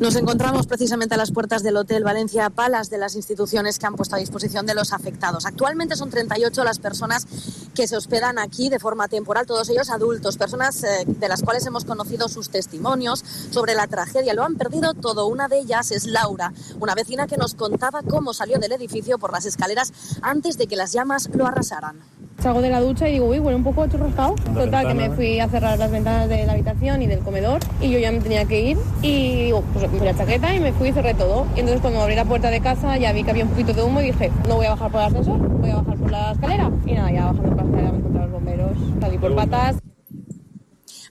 Nos encontramos precisamente a las puertas del Hotel Valencia Palas de las instituciones que han puesto a disposición de los afectados. Actualmente son 38 las personas que se hospedan aquí de forma temporal, todos ellos adultos, personas eh, de las cuales hemos conocido sus testimonios sobre la tragedia. Lo han perdido todo. Una de ellas es Laura, una vecina que nos contaba cómo salió del edificio por las escaleras antes de que las llamas lo arrasaran. Salgo de la ducha y digo, uy, huele un poco churrascado. Total, que me fui a cerrar las ventanas de la habitación y del comedor y yo ya me tenía que ir y digo, pues me la chaqueta y me fui y cerré todo. Y entonces cuando abrí la puerta de casa ya vi que había un poquito de humo y dije, no voy a bajar por el ascensor, voy a bajar por la escalera. Y nada, ya bajando por la escalera me encontré a los bomberos, salí por patas.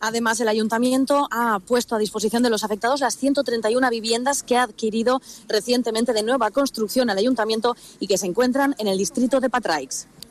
Además, el ayuntamiento ha puesto a disposición de los afectados las 131 viviendas que ha adquirido recientemente de nueva construcción el ayuntamiento y que se encuentran en el distrito de Patraix.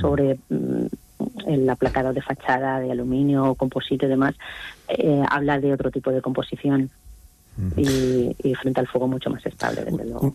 sobre mm, el aplacado de fachada de aluminio, composite y demás, eh, habla de otro tipo de composición. y, y frente al fuego mucho más estable, desde luego.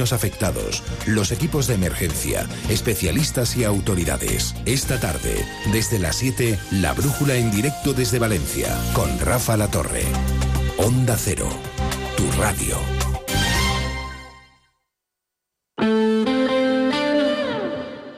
afectados, los equipos de emergencia, especialistas y autoridades. Esta tarde, desde las 7, La Brújula en directo desde Valencia, con Rafa La Torre. Onda Cero, tu radio.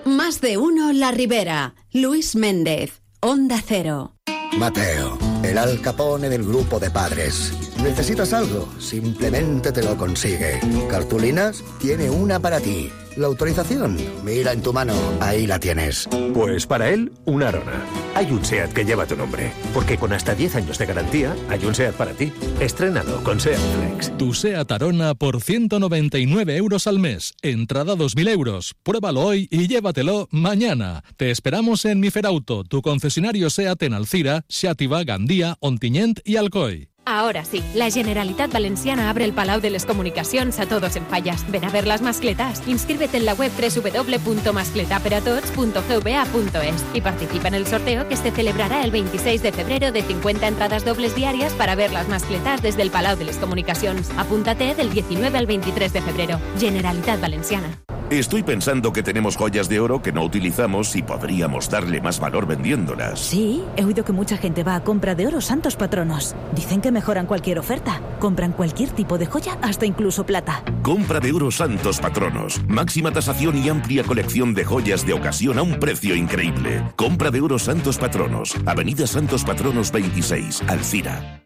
Más de uno La Ribera. Luis Méndez, Onda Cero. Mateo, el alcapone del grupo de padres. ¿Necesitas algo? Simplemente te lo consigue. ¿Cartulinas? Tiene una para ti. La autorización, mira en tu mano, ahí la tienes. Pues para él, una Arona. Hay un SEAT que lleva tu nombre, porque con hasta 10 años de garantía, hay un SEAT para ti. Estrenado con SEAT Flex. Tu SEAT Arona por 199 euros al mes. Entrada 2.000 euros. Pruébalo hoy y llévatelo mañana. Te esperamos en Miferauto, tu concesionario SEAT en Alcira, Xàtiva, Gandía, Ontinyent y Alcoy. Ahora sí, la Generalitat Valenciana abre el Palau de les Comunicacions a todos en fallas. Ven a ver las mascletas. Inscríbete en la web www.mascletaperatots.gva.es y participa en el sorteo que se celebrará el 26 de febrero de 50 entradas dobles diarias para ver las mascletas desde el Palau de les Comunicacions. Apúntate del 19 al 23 de febrero. Generalitat Valenciana. Estoy pensando que tenemos joyas de oro que no utilizamos y podríamos darle más valor vendiéndolas. Sí, he oído que mucha gente va a compra de oro santos patronos. Dicen que mejoran cualquier oferta. Compran cualquier tipo de joya, hasta incluso plata. Compra de oro santos patronos. Máxima tasación y amplia colección de joyas de ocasión a un precio increíble. Compra de oro santos patronos. Avenida Santos Patronos 26, Alcira.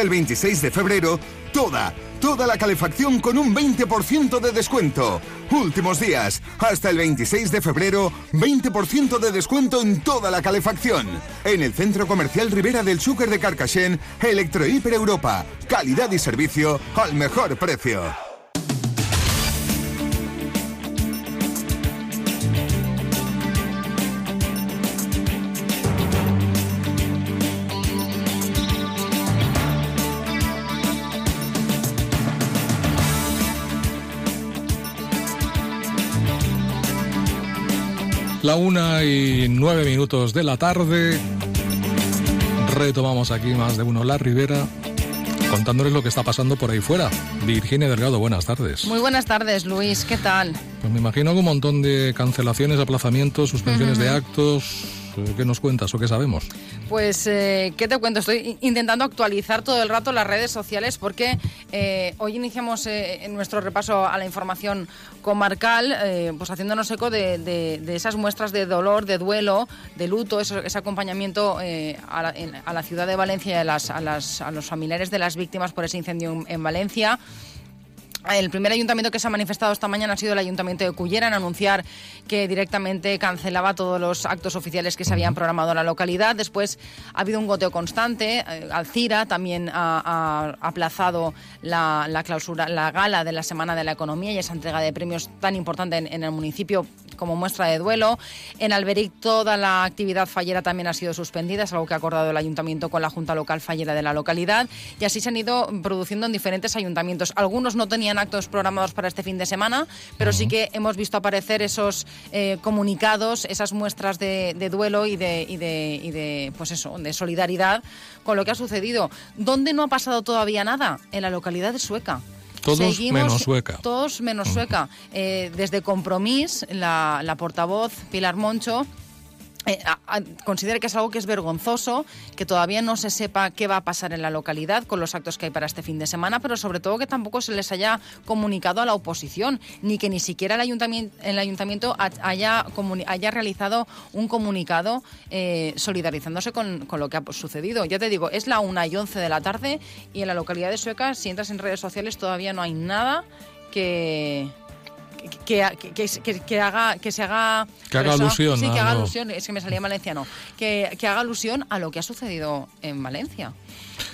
el 26 de febrero, toda, toda la calefacción con un 20% de descuento. Últimos días, hasta el 26 de febrero, 20% de descuento en toda la calefacción. En el Centro Comercial Rivera del Chúquer de Carcaixent, Electrohiper Europa. Calidad y servicio al mejor precio. La una y nueve minutos de la tarde. Retomamos aquí más de uno La Ribera contándoles lo que está pasando por ahí fuera. Virginia Delgado, buenas tardes. Muy buenas tardes, Luis. ¿Qué tal? Pues me imagino que un montón de cancelaciones, aplazamientos, suspensiones de actos. ¿Qué nos cuentas o qué sabemos? Pues, eh, ¿qué te cuento? Estoy intentando actualizar todo el rato las redes sociales porque eh, hoy iniciamos eh, nuestro repaso a la información comarcal, pues haciéndonos eco de, esas muestras de dolor, de duelo, de luto, ese, acompañamiento a la, ciudad de Valencia y a, las, a, los familiares de las víctimas por ese incendio en Valencia. El primer ayuntamiento que se ha manifestado esta mañana ha sido el ayuntamiento de Cullera en anunciar que directamente cancelaba todos los actos oficiales que se habían programado en la localidad. Después ha habido un goteo constante. Eh, Alcira también ha, aplazado la, clausura, la gala de la Semana de la Economía y esa entrega de premios tan importante en, el municipio como muestra de duelo. En Alberic toda la actividad fallera también ha sido suspendida, es algo que ha acordado el ayuntamiento con la Junta Local Fallera de la localidad y así se han ido produciendo en diferentes ayuntamientos. Algunos no tenían actos programados para este fin de semana, pero sí que hemos visto aparecer esos eh, comunicados, esas muestras de, duelo y de, y de, y de, pues eso, de solidaridad con lo que ha sucedido. ¿Dónde no ha pasado todavía nada? En la localidad de Sueca. Todos menos Sueca. Todos menos Sueca. Eh, desde Compromís, la, la portavoz Pilar Moncho eh, considera que es algo que es vergonzoso, que todavía no se sepa qué va a pasar en la localidad con los actos que hay para este fin de semana, pero sobre todo que tampoco se les haya comunicado a la oposición, ni que ni siquiera el ayuntamiento, el ayuntamiento haya, haya realizado un comunicado eh, solidarizándose con, con, lo que ha sucedido. Ya te digo, es la 1 y 11 de la tarde y en la localidad de Sueca, si entras en redes sociales, todavía no hay nada que que, que, haga que se haga que haga alusión sí, que haga alusión. Es que me salía en valenciano que, que haga alusión a lo que ha sucedido en Valencia.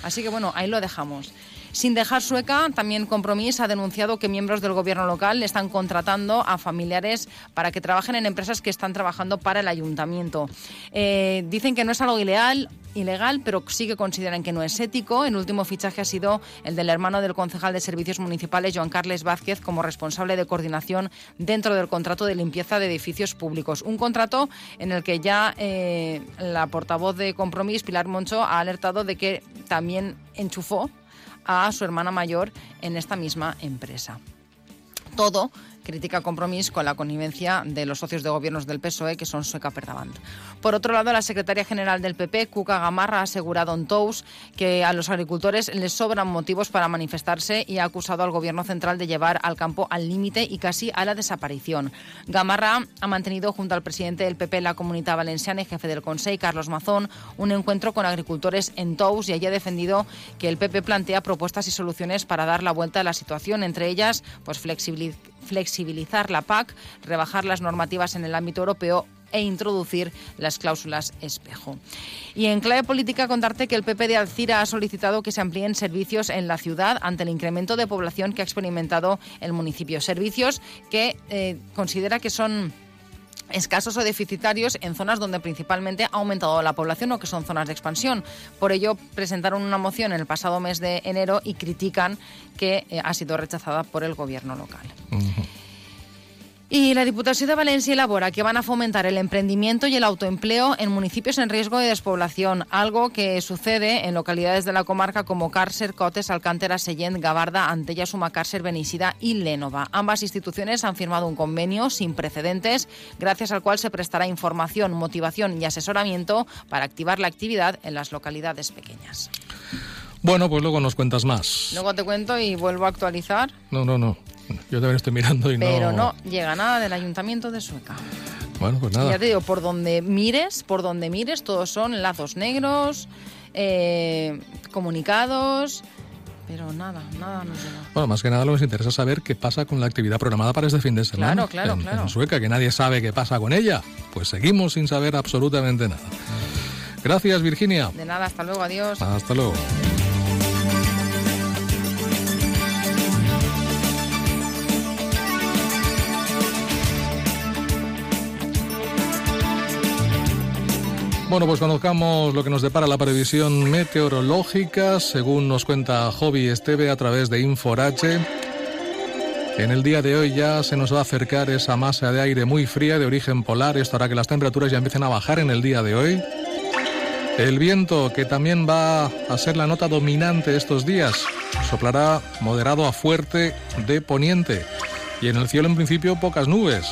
Así que bueno ahí lo dejamos sin dejar sueca, también Compromís ha denunciado que miembros del gobierno local están contratando a familiares para que trabajen en empresas que están trabajando para el ayuntamiento. Eh, dicen que no es algo ilegal, ilegal, pero sí que consideran que no es ético. El último fichaje ha sido el del hermano del concejal de Servicios Municipales, Joan Carles Vázquez, como responsable de coordinación dentro del contrato de limpieza de edificios públicos. Un contrato en el que ya eh, la portavoz de Compromís, Pilar Moncho, ha alertado de que también enchufó a su hermana mayor en esta misma empresa. Todo critica compromiso con la connivencia de los socios de gobiernos del PSOE, que son Sueca Perdavant. Por otro lado, la secretaria general del PP, Cuca Gamarra, ha asegurado en Tous que a los agricultores les sobran motivos para manifestarse y ha acusado al gobierno central de llevar al campo al límite y casi a la desaparición. Gamarra ha mantenido junto al presidente del PP la Comunidad Valenciana y jefe del Consejo, Carlos Mazón, un encuentro con agricultores en Tous y allí ha defendido que el PP plantea propuestas y soluciones para dar la vuelta a la situación, entre ellas pues flexibilizar flexibilizar la PAC, rebajar las normativas en el ámbito europeo e introducir las cláusulas espejo. Y en clave política contarte que el PP de Alcira ha solicitado que se amplíen servicios en la ciudad ante el incremento de población que ha experimentado el municipio. Servicios que eh, considera que son escasos o deficitarios en zonas donde principalmente ha aumentado la población o que son zonas de expansión. Por ello, presentaron una moción en el pasado mes de enero y critican que eh, ha sido rechazada por el gobierno local. Y la Diputación de Valencia elabora que van a fomentar el emprendimiento y el autoempleo en municipios en riesgo de despoblación, algo que sucede en localidades de la comarca como Cárcer, Cotes, Alcántara, Seyent, Gabarda, Antella, Sumacárcer, Benicida y Lénova. Ambas instituciones han firmado un convenio sin precedentes, gracias al cual se prestará información, motivación y asesoramiento para activar la actividad en las localidades pequeñas. Bueno, pues luego nos cuentas más. Luego te cuento y vuelvo a actualizar. No, no, no. Yo también estoy mirando y no... Pero no llega nada del Ayuntamiento de Sueca. Bueno, pues nada. ya te digo, por donde mires, por donde mires, todos son lazos negros, eh, comunicados, pero nada, nada nos llega. Bueno, más que nada lo que nos interesa saber qué pasa con la actividad programada para este fin de semana claro, claro, en, claro. en Sueca, que nadie sabe qué pasa con ella. Pues seguimos sin saber absolutamente nada. Gracias, Virginia. De nada, hasta luego, adiós. Hasta luego. Bueno, pues conozcamos lo que nos depara la previsión meteorológica, según nos cuenta Hobby Esteve a través de Inforache. En el día de hoy ya se nos va a acercar esa masa de aire muy fría de origen polar. Esto hará que las temperaturas ya empiecen a bajar en el día de hoy. El viento, que también va a ser la nota dominante estos días, soplará moderado a fuerte de poniente. Y en el cielo en principio pocas nubes.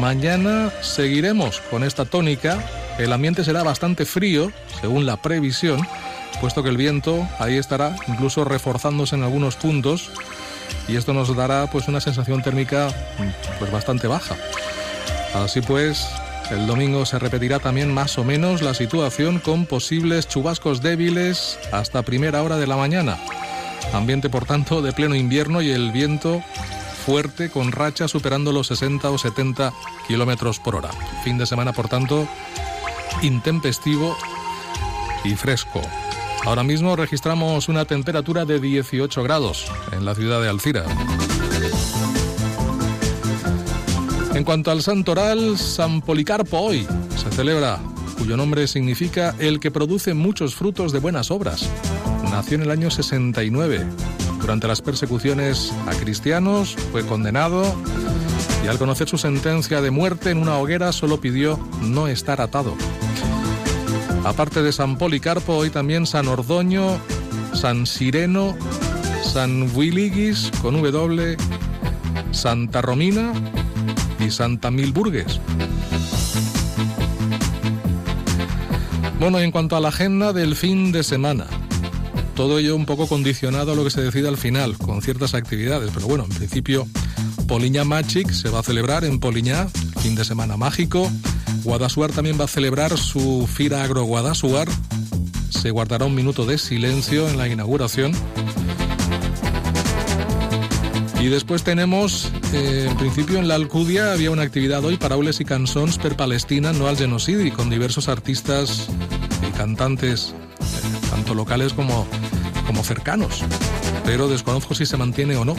Mañana seguiremos con esta tónica. El ambiente será bastante frío, según la previsión, puesto que el viento ahí estará incluso reforzándose en algunos puntos y esto nos dará pues una sensación térmica pues bastante baja. Así pues, el domingo se repetirá también más o menos la situación con posibles chubascos débiles hasta primera hora de la mañana. Ambiente, por tanto, de pleno invierno y el viento fuerte con rachas superando los 60 o 70 kilómetros por hora. Fin de semana, por tanto, intempestivo y fresco. Ahora mismo registramos una temperatura de 18 grados en la ciudad de Alcira. En cuanto al santoral, San Policarpo hoy se celebra, cuyo nombre significa el que produce muchos frutos de buenas obras. Nació en el año 69. Durante las persecuciones a cristianos fue condenado y al conocer su sentencia de muerte en una hoguera solo pidió no estar atado. Aparte de San Policarpo, hoy también San Ordoño, San Sireno, San Willigis con W, Santa Romina y Santa Milburgues. Bueno, en cuanto a la agenda del fin de semana, todo ello un poco condicionado a lo que se decide al final, con ciertas actividades, pero bueno, en principio Poliña Magic se va a celebrar en Poliña, fin de semana mágico. Guadasuar también va a celebrar su Fira Agro Guadasuar. Se guardará un minuto de silencio en la inauguración. Y después tenemos, eh, en principio en la Alcudia había una actividad hoy, paraules y cançons per Palestina, no al genocidi, con diversos artistas y cantantes, eh, tanto locales como, como cercanos. Pero desconozco si se mantiene o no.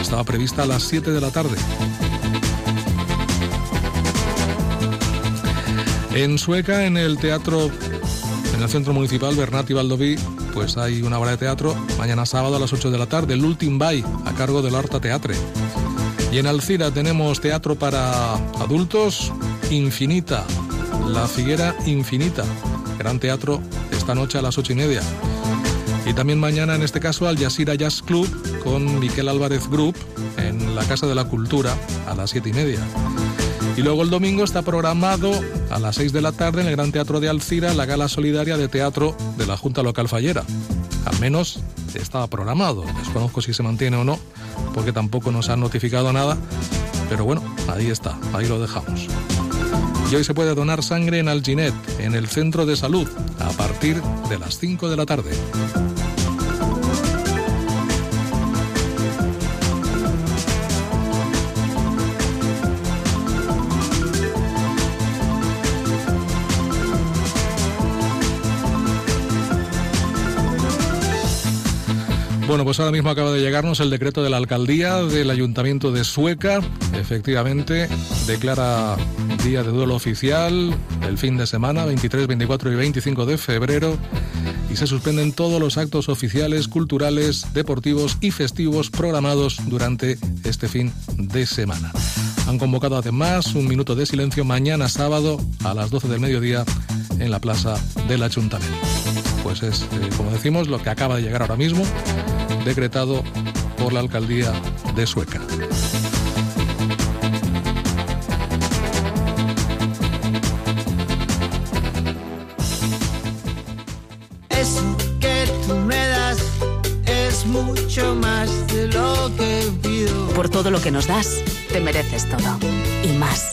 Estaba prevista a las 7 de la tarde. En Sueca, en el teatro, en el centro municipal Bernat y Valdoví, pues hay una obra de teatro mañana sábado a las 8 de la tarde, el Ultim Bay, a cargo del Horta Teatre. Y en Alcira tenemos teatro para adultos, Infinita, La Figuera Infinita, gran teatro esta noche a las 8 y media. Y también mañana, en este caso, al Yasira Jazz Club con Miquel Álvarez Group en la Casa de la Cultura a las 7 y media. Y luego el domingo está programado a las 6 de la tarde en el Gran Teatro de Alcira la gala solidaria de teatro de la Junta Local Fallera. Al menos estaba programado. Desconozco si se mantiene o no, porque tampoco nos han notificado nada. Pero bueno, ahí está, ahí lo dejamos. Y hoy se puede donar sangre en Alginet, en el centro de salud, a partir de las 5 de la tarde. Pues ahora mismo acaba de llegarnos el decreto de la alcaldía del Ayuntamiento de Sueca. Efectivamente, declara día de duelo oficial el fin de semana, 23, 24 y 25 de febrero, y se suspenden todos los actos oficiales, culturales, deportivos y festivos programados durante este fin de semana. Han convocado además un minuto de silencio mañana sábado a las 12 del mediodía en la plaza del Ayuntamiento. Pues es, eh, como decimos, lo que acaba de llegar ahora mismo decretado por la alcaldía de Sueca. Eso que tú me das es mucho más de lo que pido. Por todo lo que nos das, te mereces todo. Y más.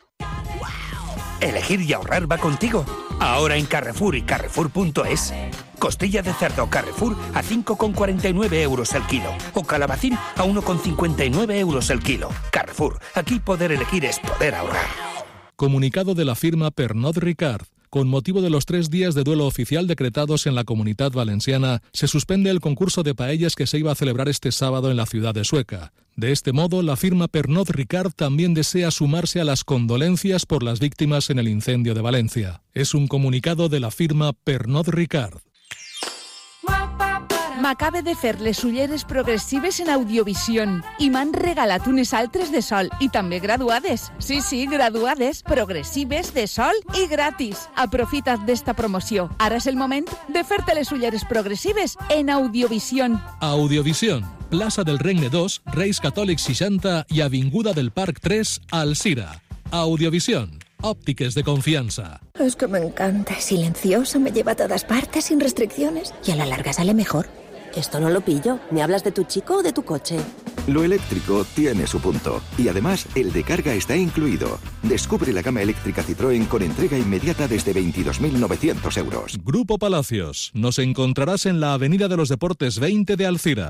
Elegir y ahorrar va contigo. Ahora en Carrefour y Carrefour.es. Costilla de cerdo Carrefour a 5,49 euros el kilo. O calabacín a 1,59 euros el kilo. Carrefour, aquí poder elegir es poder ahorrar. Comunicado de la firma Pernod Ricard. Con motivo de los tres días de duelo oficial decretados en la comunidad valenciana, se suspende el concurso de paellas que se iba a celebrar este sábado en la ciudad de Sueca. De este modo, la firma Pernod Ricard también desea sumarse a las condolencias por las víctimas en el incendio de Valencia. Es un comunicado de la firma Pernod Ricard. M'acabe de fer les ulleres progressives en Audiovision i m'han regalat unes altres de sol i també graduades. Sí, sí, graduades, progressives, de sol i gratis. Aprofita't d'esta promoció. Ara és el moment de fer-te les ulleres progressives en Audiovision. Audiovisión, Plaça del Regne 2, Reis Catòlics 60 i Avinguda del Parc 3, Alcira. Audiovisión, óptiques de confianza. Es que me encanta. Es silenciosa, me lleva a todas partes sin restricciones y a la larga sale mejor. Esto no lo pillo. ¿Me hablas de tu chico o de tu coche? Lo eléctrico tiene su punto. Y además, el de carga está incluido. Descubre la gama eléctrica Citroën con entrega inmediata desde 22.900 euros. Grupo Palacios. Nos encontrarás en la Avenida de los Deportes 20 de Alcira.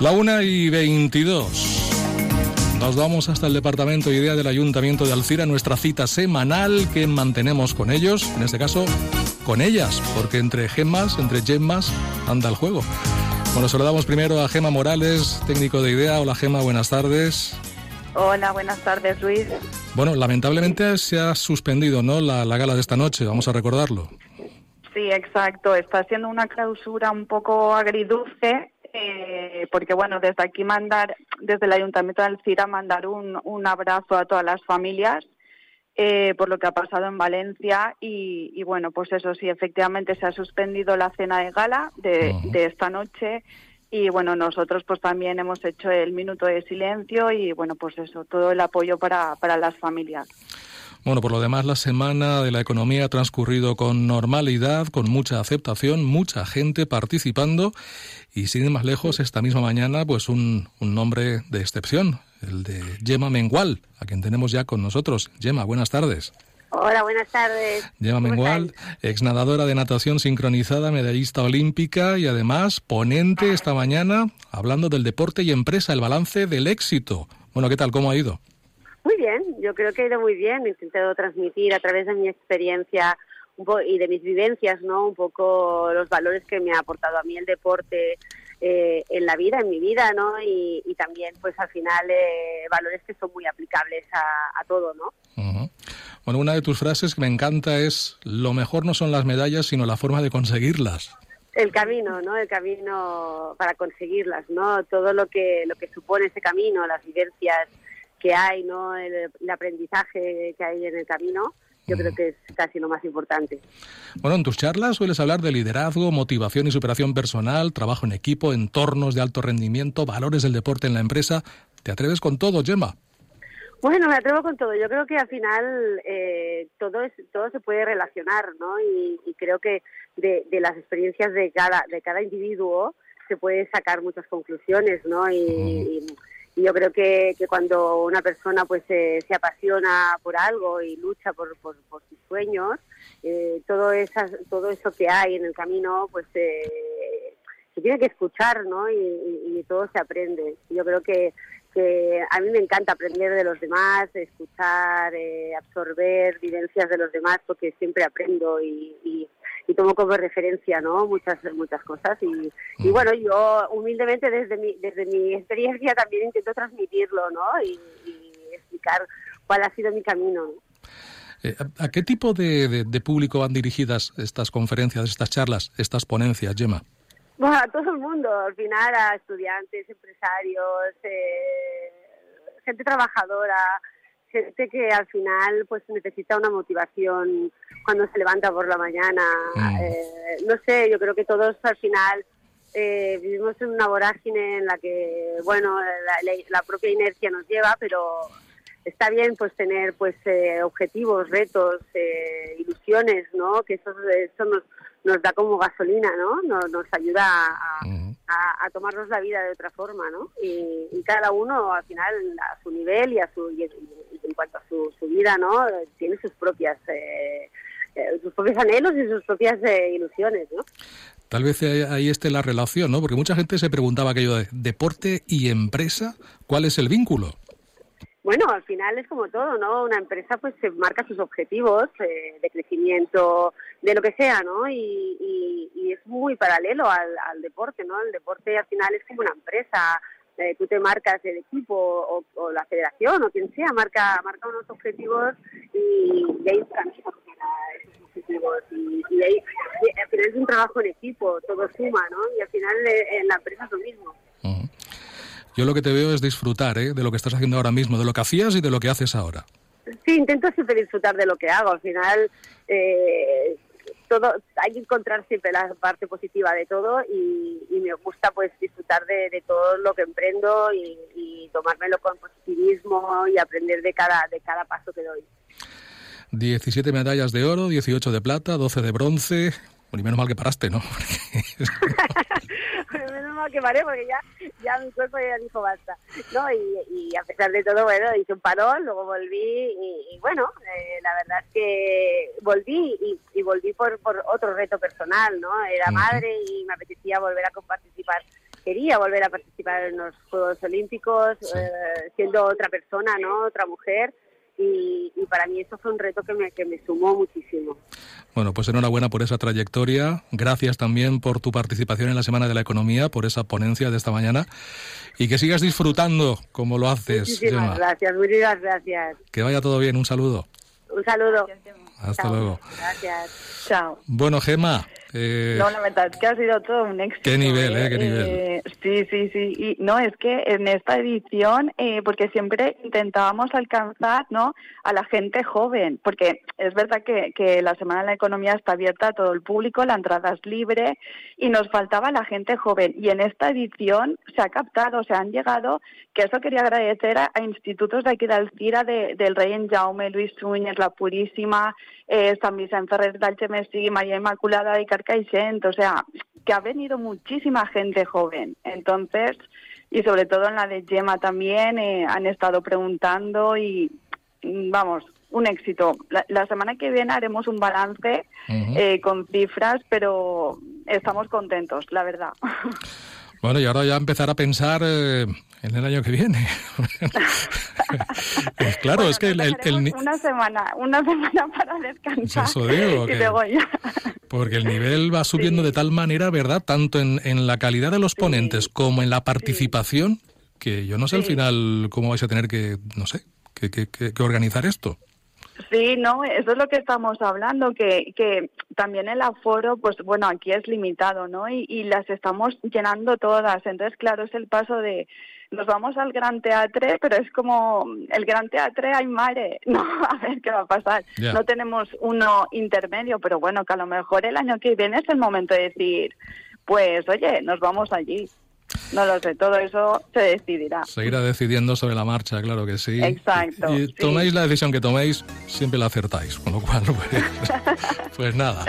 La una y 22. Nos vamos hasta el departamento de idea del Ayuntamiento de Alcira, nuestra cita semanal que mantenemos con ellos, en este caso con ellas, porque entre gemas, entre gemmas, anda el juego. Bueno, saludamos primero a Gema Morales, técnico de idea. Hola Gema, buenas tardes. Hola, buenas tardes, Luis. Bueno, lamentablemente se ha suspendido, ¿no? La, la gala de esta noche, vamos a recordarlo. Sí, exacto. Está siendo una clausura un poco agridulce eh, porque bueno, desde aquí mandar, desde el Ayuntamiento de Alcira, mandar un, un abrazo a todas las familias eh, por lo que ha pasado en Valencia y, y, bueno, pues eso sí, efectivamente se ha suspendido la cena de gala de, de esta noche y bueno, nosotros pues también hemos hecho el minuto de silencio y bueno, pues eso, todo el apoyo para, para las familias. Bueno, por lo demás, la semana de la economía ha transcurrido con normalidad, con mucha aceptación, mucha gente participando y sin ir más lejos, esta misma mañana, pues un, un nombre de excepción, el de Gemma Mengual, a quien tenemos ya con nosotros. Gemma, buenas tardes. Hola, buenas tardes. Gemma Mengual, ex nadadora de natación sincronizada, medallista olímpica y además ponente esta mañana hablando del deporte y empresa, el balance del éxito. Bueno, ¿qué tal? ¿Cómo ha ido? Muy bien, yo creo que ha ido muy bien. He intentado transmitir a través de mi experiencia y de mis vivencias, ¿no? Un poco los valores que me ha aportado a mí el deporte eh, en la vida, en mi vida, ¿no? Y, y también, pues al final, eh, valores que son muy aplicables a, a todo, ¿no? Uh -huh. Bueno, una de tus frases que me encanta es: lo mejor no son las medallas, sino la forma de conseguirlas. El camino, ¿no? El camino para conseguirlas, ¿no? Todo lo que lo que supone ese camino, las vivencias que hay, ¿no? El, el, aprendizaje que hay en el camino, yo creo que es casi lo más importante. Bueno, en tus charlas sueles hablar de liderazgo, motivación y superación personal, trabajo en equipo, entornos de alto rendimiento, valores del deporte en la empresa. ¿Te atreves con todo, Gemma? Bueno, me atrevo con todo. Yo creo que al final eh, todo es, todo se puede relacionar, ¿no? Y, creo que de, las experiencias de cada de cada individuo se puede sacar muchas conclusiones, ¿no? Y, yo creo que, que, cuando una persona pues se apasiona por algo y lucha por, por, sus sueños, eh, todo esa, todo eso que hay en el camino, pues eh, se tiene que escuchar, ¿no? Y, y todo se aprende. Yo creo que que a mí me encanta aprender de los demás, escuchar, eh, absorber vivencias de los demás, porque siempre aprendo y, y, tomo como referencia, ¿no? Muchas muchas cosas y, y, bueno, yo humildemente desde mi desde mi experiencia también intento transmitirlo, ¿no? Y, explicar cuál ha sido mi camino. Eh, ¿A qué tipo de, de público van dirigidas estas conferencias, estas charlas, estas ponencias, Gemma? Bueno, a todo el mundo, al final a estudiantes, empresarios, eh, gente trabajadora, gente que al final pues necesita una motivación cuando se levanta por la mañana. Mm. Eh, no sé, yo creo que todos al final eh, vivimos en una vorágine en la que, bueno, la, propia inercia nos lleva, pero está bien pues tener pues objetivos, retos, ilusiones, ¿no? Que eso, eso nos nos da como gasolina, ¿no? Nos, nos ayuda a, a, tomarnos la vida de otra forma, ¿no? Y, cada uno al final a su nivel y a su en cuanto a su, su, vida, ¿no? Tiene sus propias eh, eh, sus propios anhelos y sus propias eh, ilusiones, ¿no? Tal vez ahí esté la relación, ¿no? Porque mucha gente se preguntaba aquello de deporte y empresa, ¿cuál es el vínculo? Bueno, al final es como todo, ¿no? Una empresa pues se marca sus objetivos eh, de crecimiento, de lo que sea, ¿no? Y, y, es muy paralelo al, deporte, ¿no? El deporte al final es como una empresa. Eh, tú te marcas el equipo o, la federación o quien sea, marca marca unos objetivos y, y ahí esos objetivos. Y, y, ahí, al final es un trabajo en equipo, todo suma, ¿no? Y al final eh, en la empresa es lo mismo. Yo lo que te veo es disfrutar ¿eh? de lo que estás haciendo ahora mismo, de lo que hacías y de lo que haces ahora. Sí, intento siempre disfrutar de lo que hago. Al final, eh, todo hay que encontrar siempre la parte positiva de todo y, me gusta pues disfrutar de, todo lo que emprendo y, y, tomármelo con positivismo y aprender de cada, de cada paso que doy. 17 medallas de oro, 18 de plata, 12 de bronce. Bueno, y menos mal que paraste, ¿no? menos mal que paré porque ya, ya mi cuerpo ya dijo basta. ¿no? Y, a pesar de todo, bueno, hice un parón, luego volví y, bueno, eh, la verdad es que volví y, volví por, por otro reto personal, ¿no? Era madre y me apetecía volver a participar quería volver a participar en los Juegos Olímpicos, eh, siendo otra persona, ¿no? Otra mujer y, para mí eso fue un reto que me, que me sumó muchísimo. Bueno, pues enhorabuena por esa trayectoria. Gracias también por tu participación en la Semana de la Economía, por esa ponencia de esta mañana. Y que sigas disfrutando como lo haces. Muchísimas gracias, muchas gracias. Que vaya todo bien, un saludo. Un saludo. Hasta luego. Gracias. Chao. Bueno, Gema, eh, no, la verdad es que ha sido todo un éxito. ¿Qué nivel, eh? ¿Qué nivel? Eh, sí, sí, sí. Y no, es que en esta edición, eh, porque siempre intentábamos alcanzar ¿no? a la gente joven, porque es verdad que, que la Semana de la Economía está abierta a todo el público, la entrada es libre y nos faltaba la gente joven. Y en esta edición se ha captado, se han llegado, que eso quería agradecer a, institutos de aquí de Alcira, de, del Rey en Jaume, Luis Suñez, La Purísima, eh, San Vicente Ferrer del María Inmaculada y Carcaixent, o sea, que ha venido muchísima gente joven. Entonces, y sobre todo en la de Gema también, eh, han estado preguntando y, vamos, un éxito. La, semana que viene haremos un balance eh, con cifras, pero estamos contentos, la verdad. Bueno, y ahora ya empezar a pensar eh, en el año que viene. pues claro, es que el, una semana, una semana para descansar. Eso digo, y luego ya. porque el nivel va subiendo de tal manera, ¿verdad? Tanto en, en la calidad de los ponentes como en la participación, que yo no sé al final cómo vais a tener que, no sé, que, que, que organizar esto. Sí, no, eso es lo que estamos hablando, que, que también el aforo, pues bueno, aquí es limitado, ¿no? Y, y las estamos llenando todas. Entonces, claro, es el paso de, nos vamos al Gran Teatre, pero es como el Gran Teatre hay mare, no, a ver qué va a pasar. No tenemos uno intermedio, pero bueno, que a lo mejor el año que viene es el momento de decir, pues oye, nos vamos allí. No lo sé, todo eso se decidirá. Se irá decidiendo sobre la marcha, claro que sí. Exacto. Y, toméis la decisión que toméis, siempre la acertáis, con lo cual, pues, pues nada.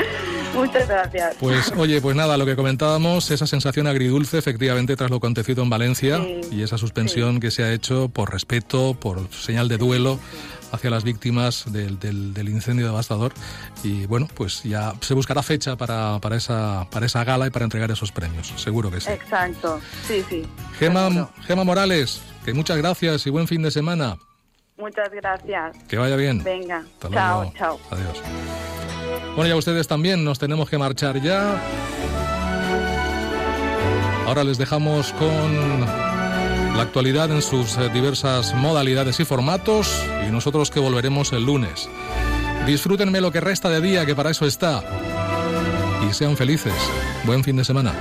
Muchas gracias. Pues oye, pues nada, lo que comentábamos, esa sensación agridulce efectivamente tras lo acontecido en Valencia y esa suspensión que se ha hecho por respeto, por señal de duelo hacia las víctimas del, del, incendio devastador y bueno, pues ya se buscará fecha para, para, esa, para esa gala y para entregar esos premios, seguro que sí. Exacto, sí, sí. Gema, Gema Morales, que muchas gracias y buen fin de semana. Muchas gracias. Que vaya bien. Venga, chao, chao. Adiós. Bueno, ya ustedes también nos tenemos que marchar ya. Ahora les dejamos con actualidad en sus eh, diversas modalidades y formatos y nosotros que volveremos el lunes. Disfrútenme lo que resta de día, que para eso está. Y sean felices. Buen fin de semana.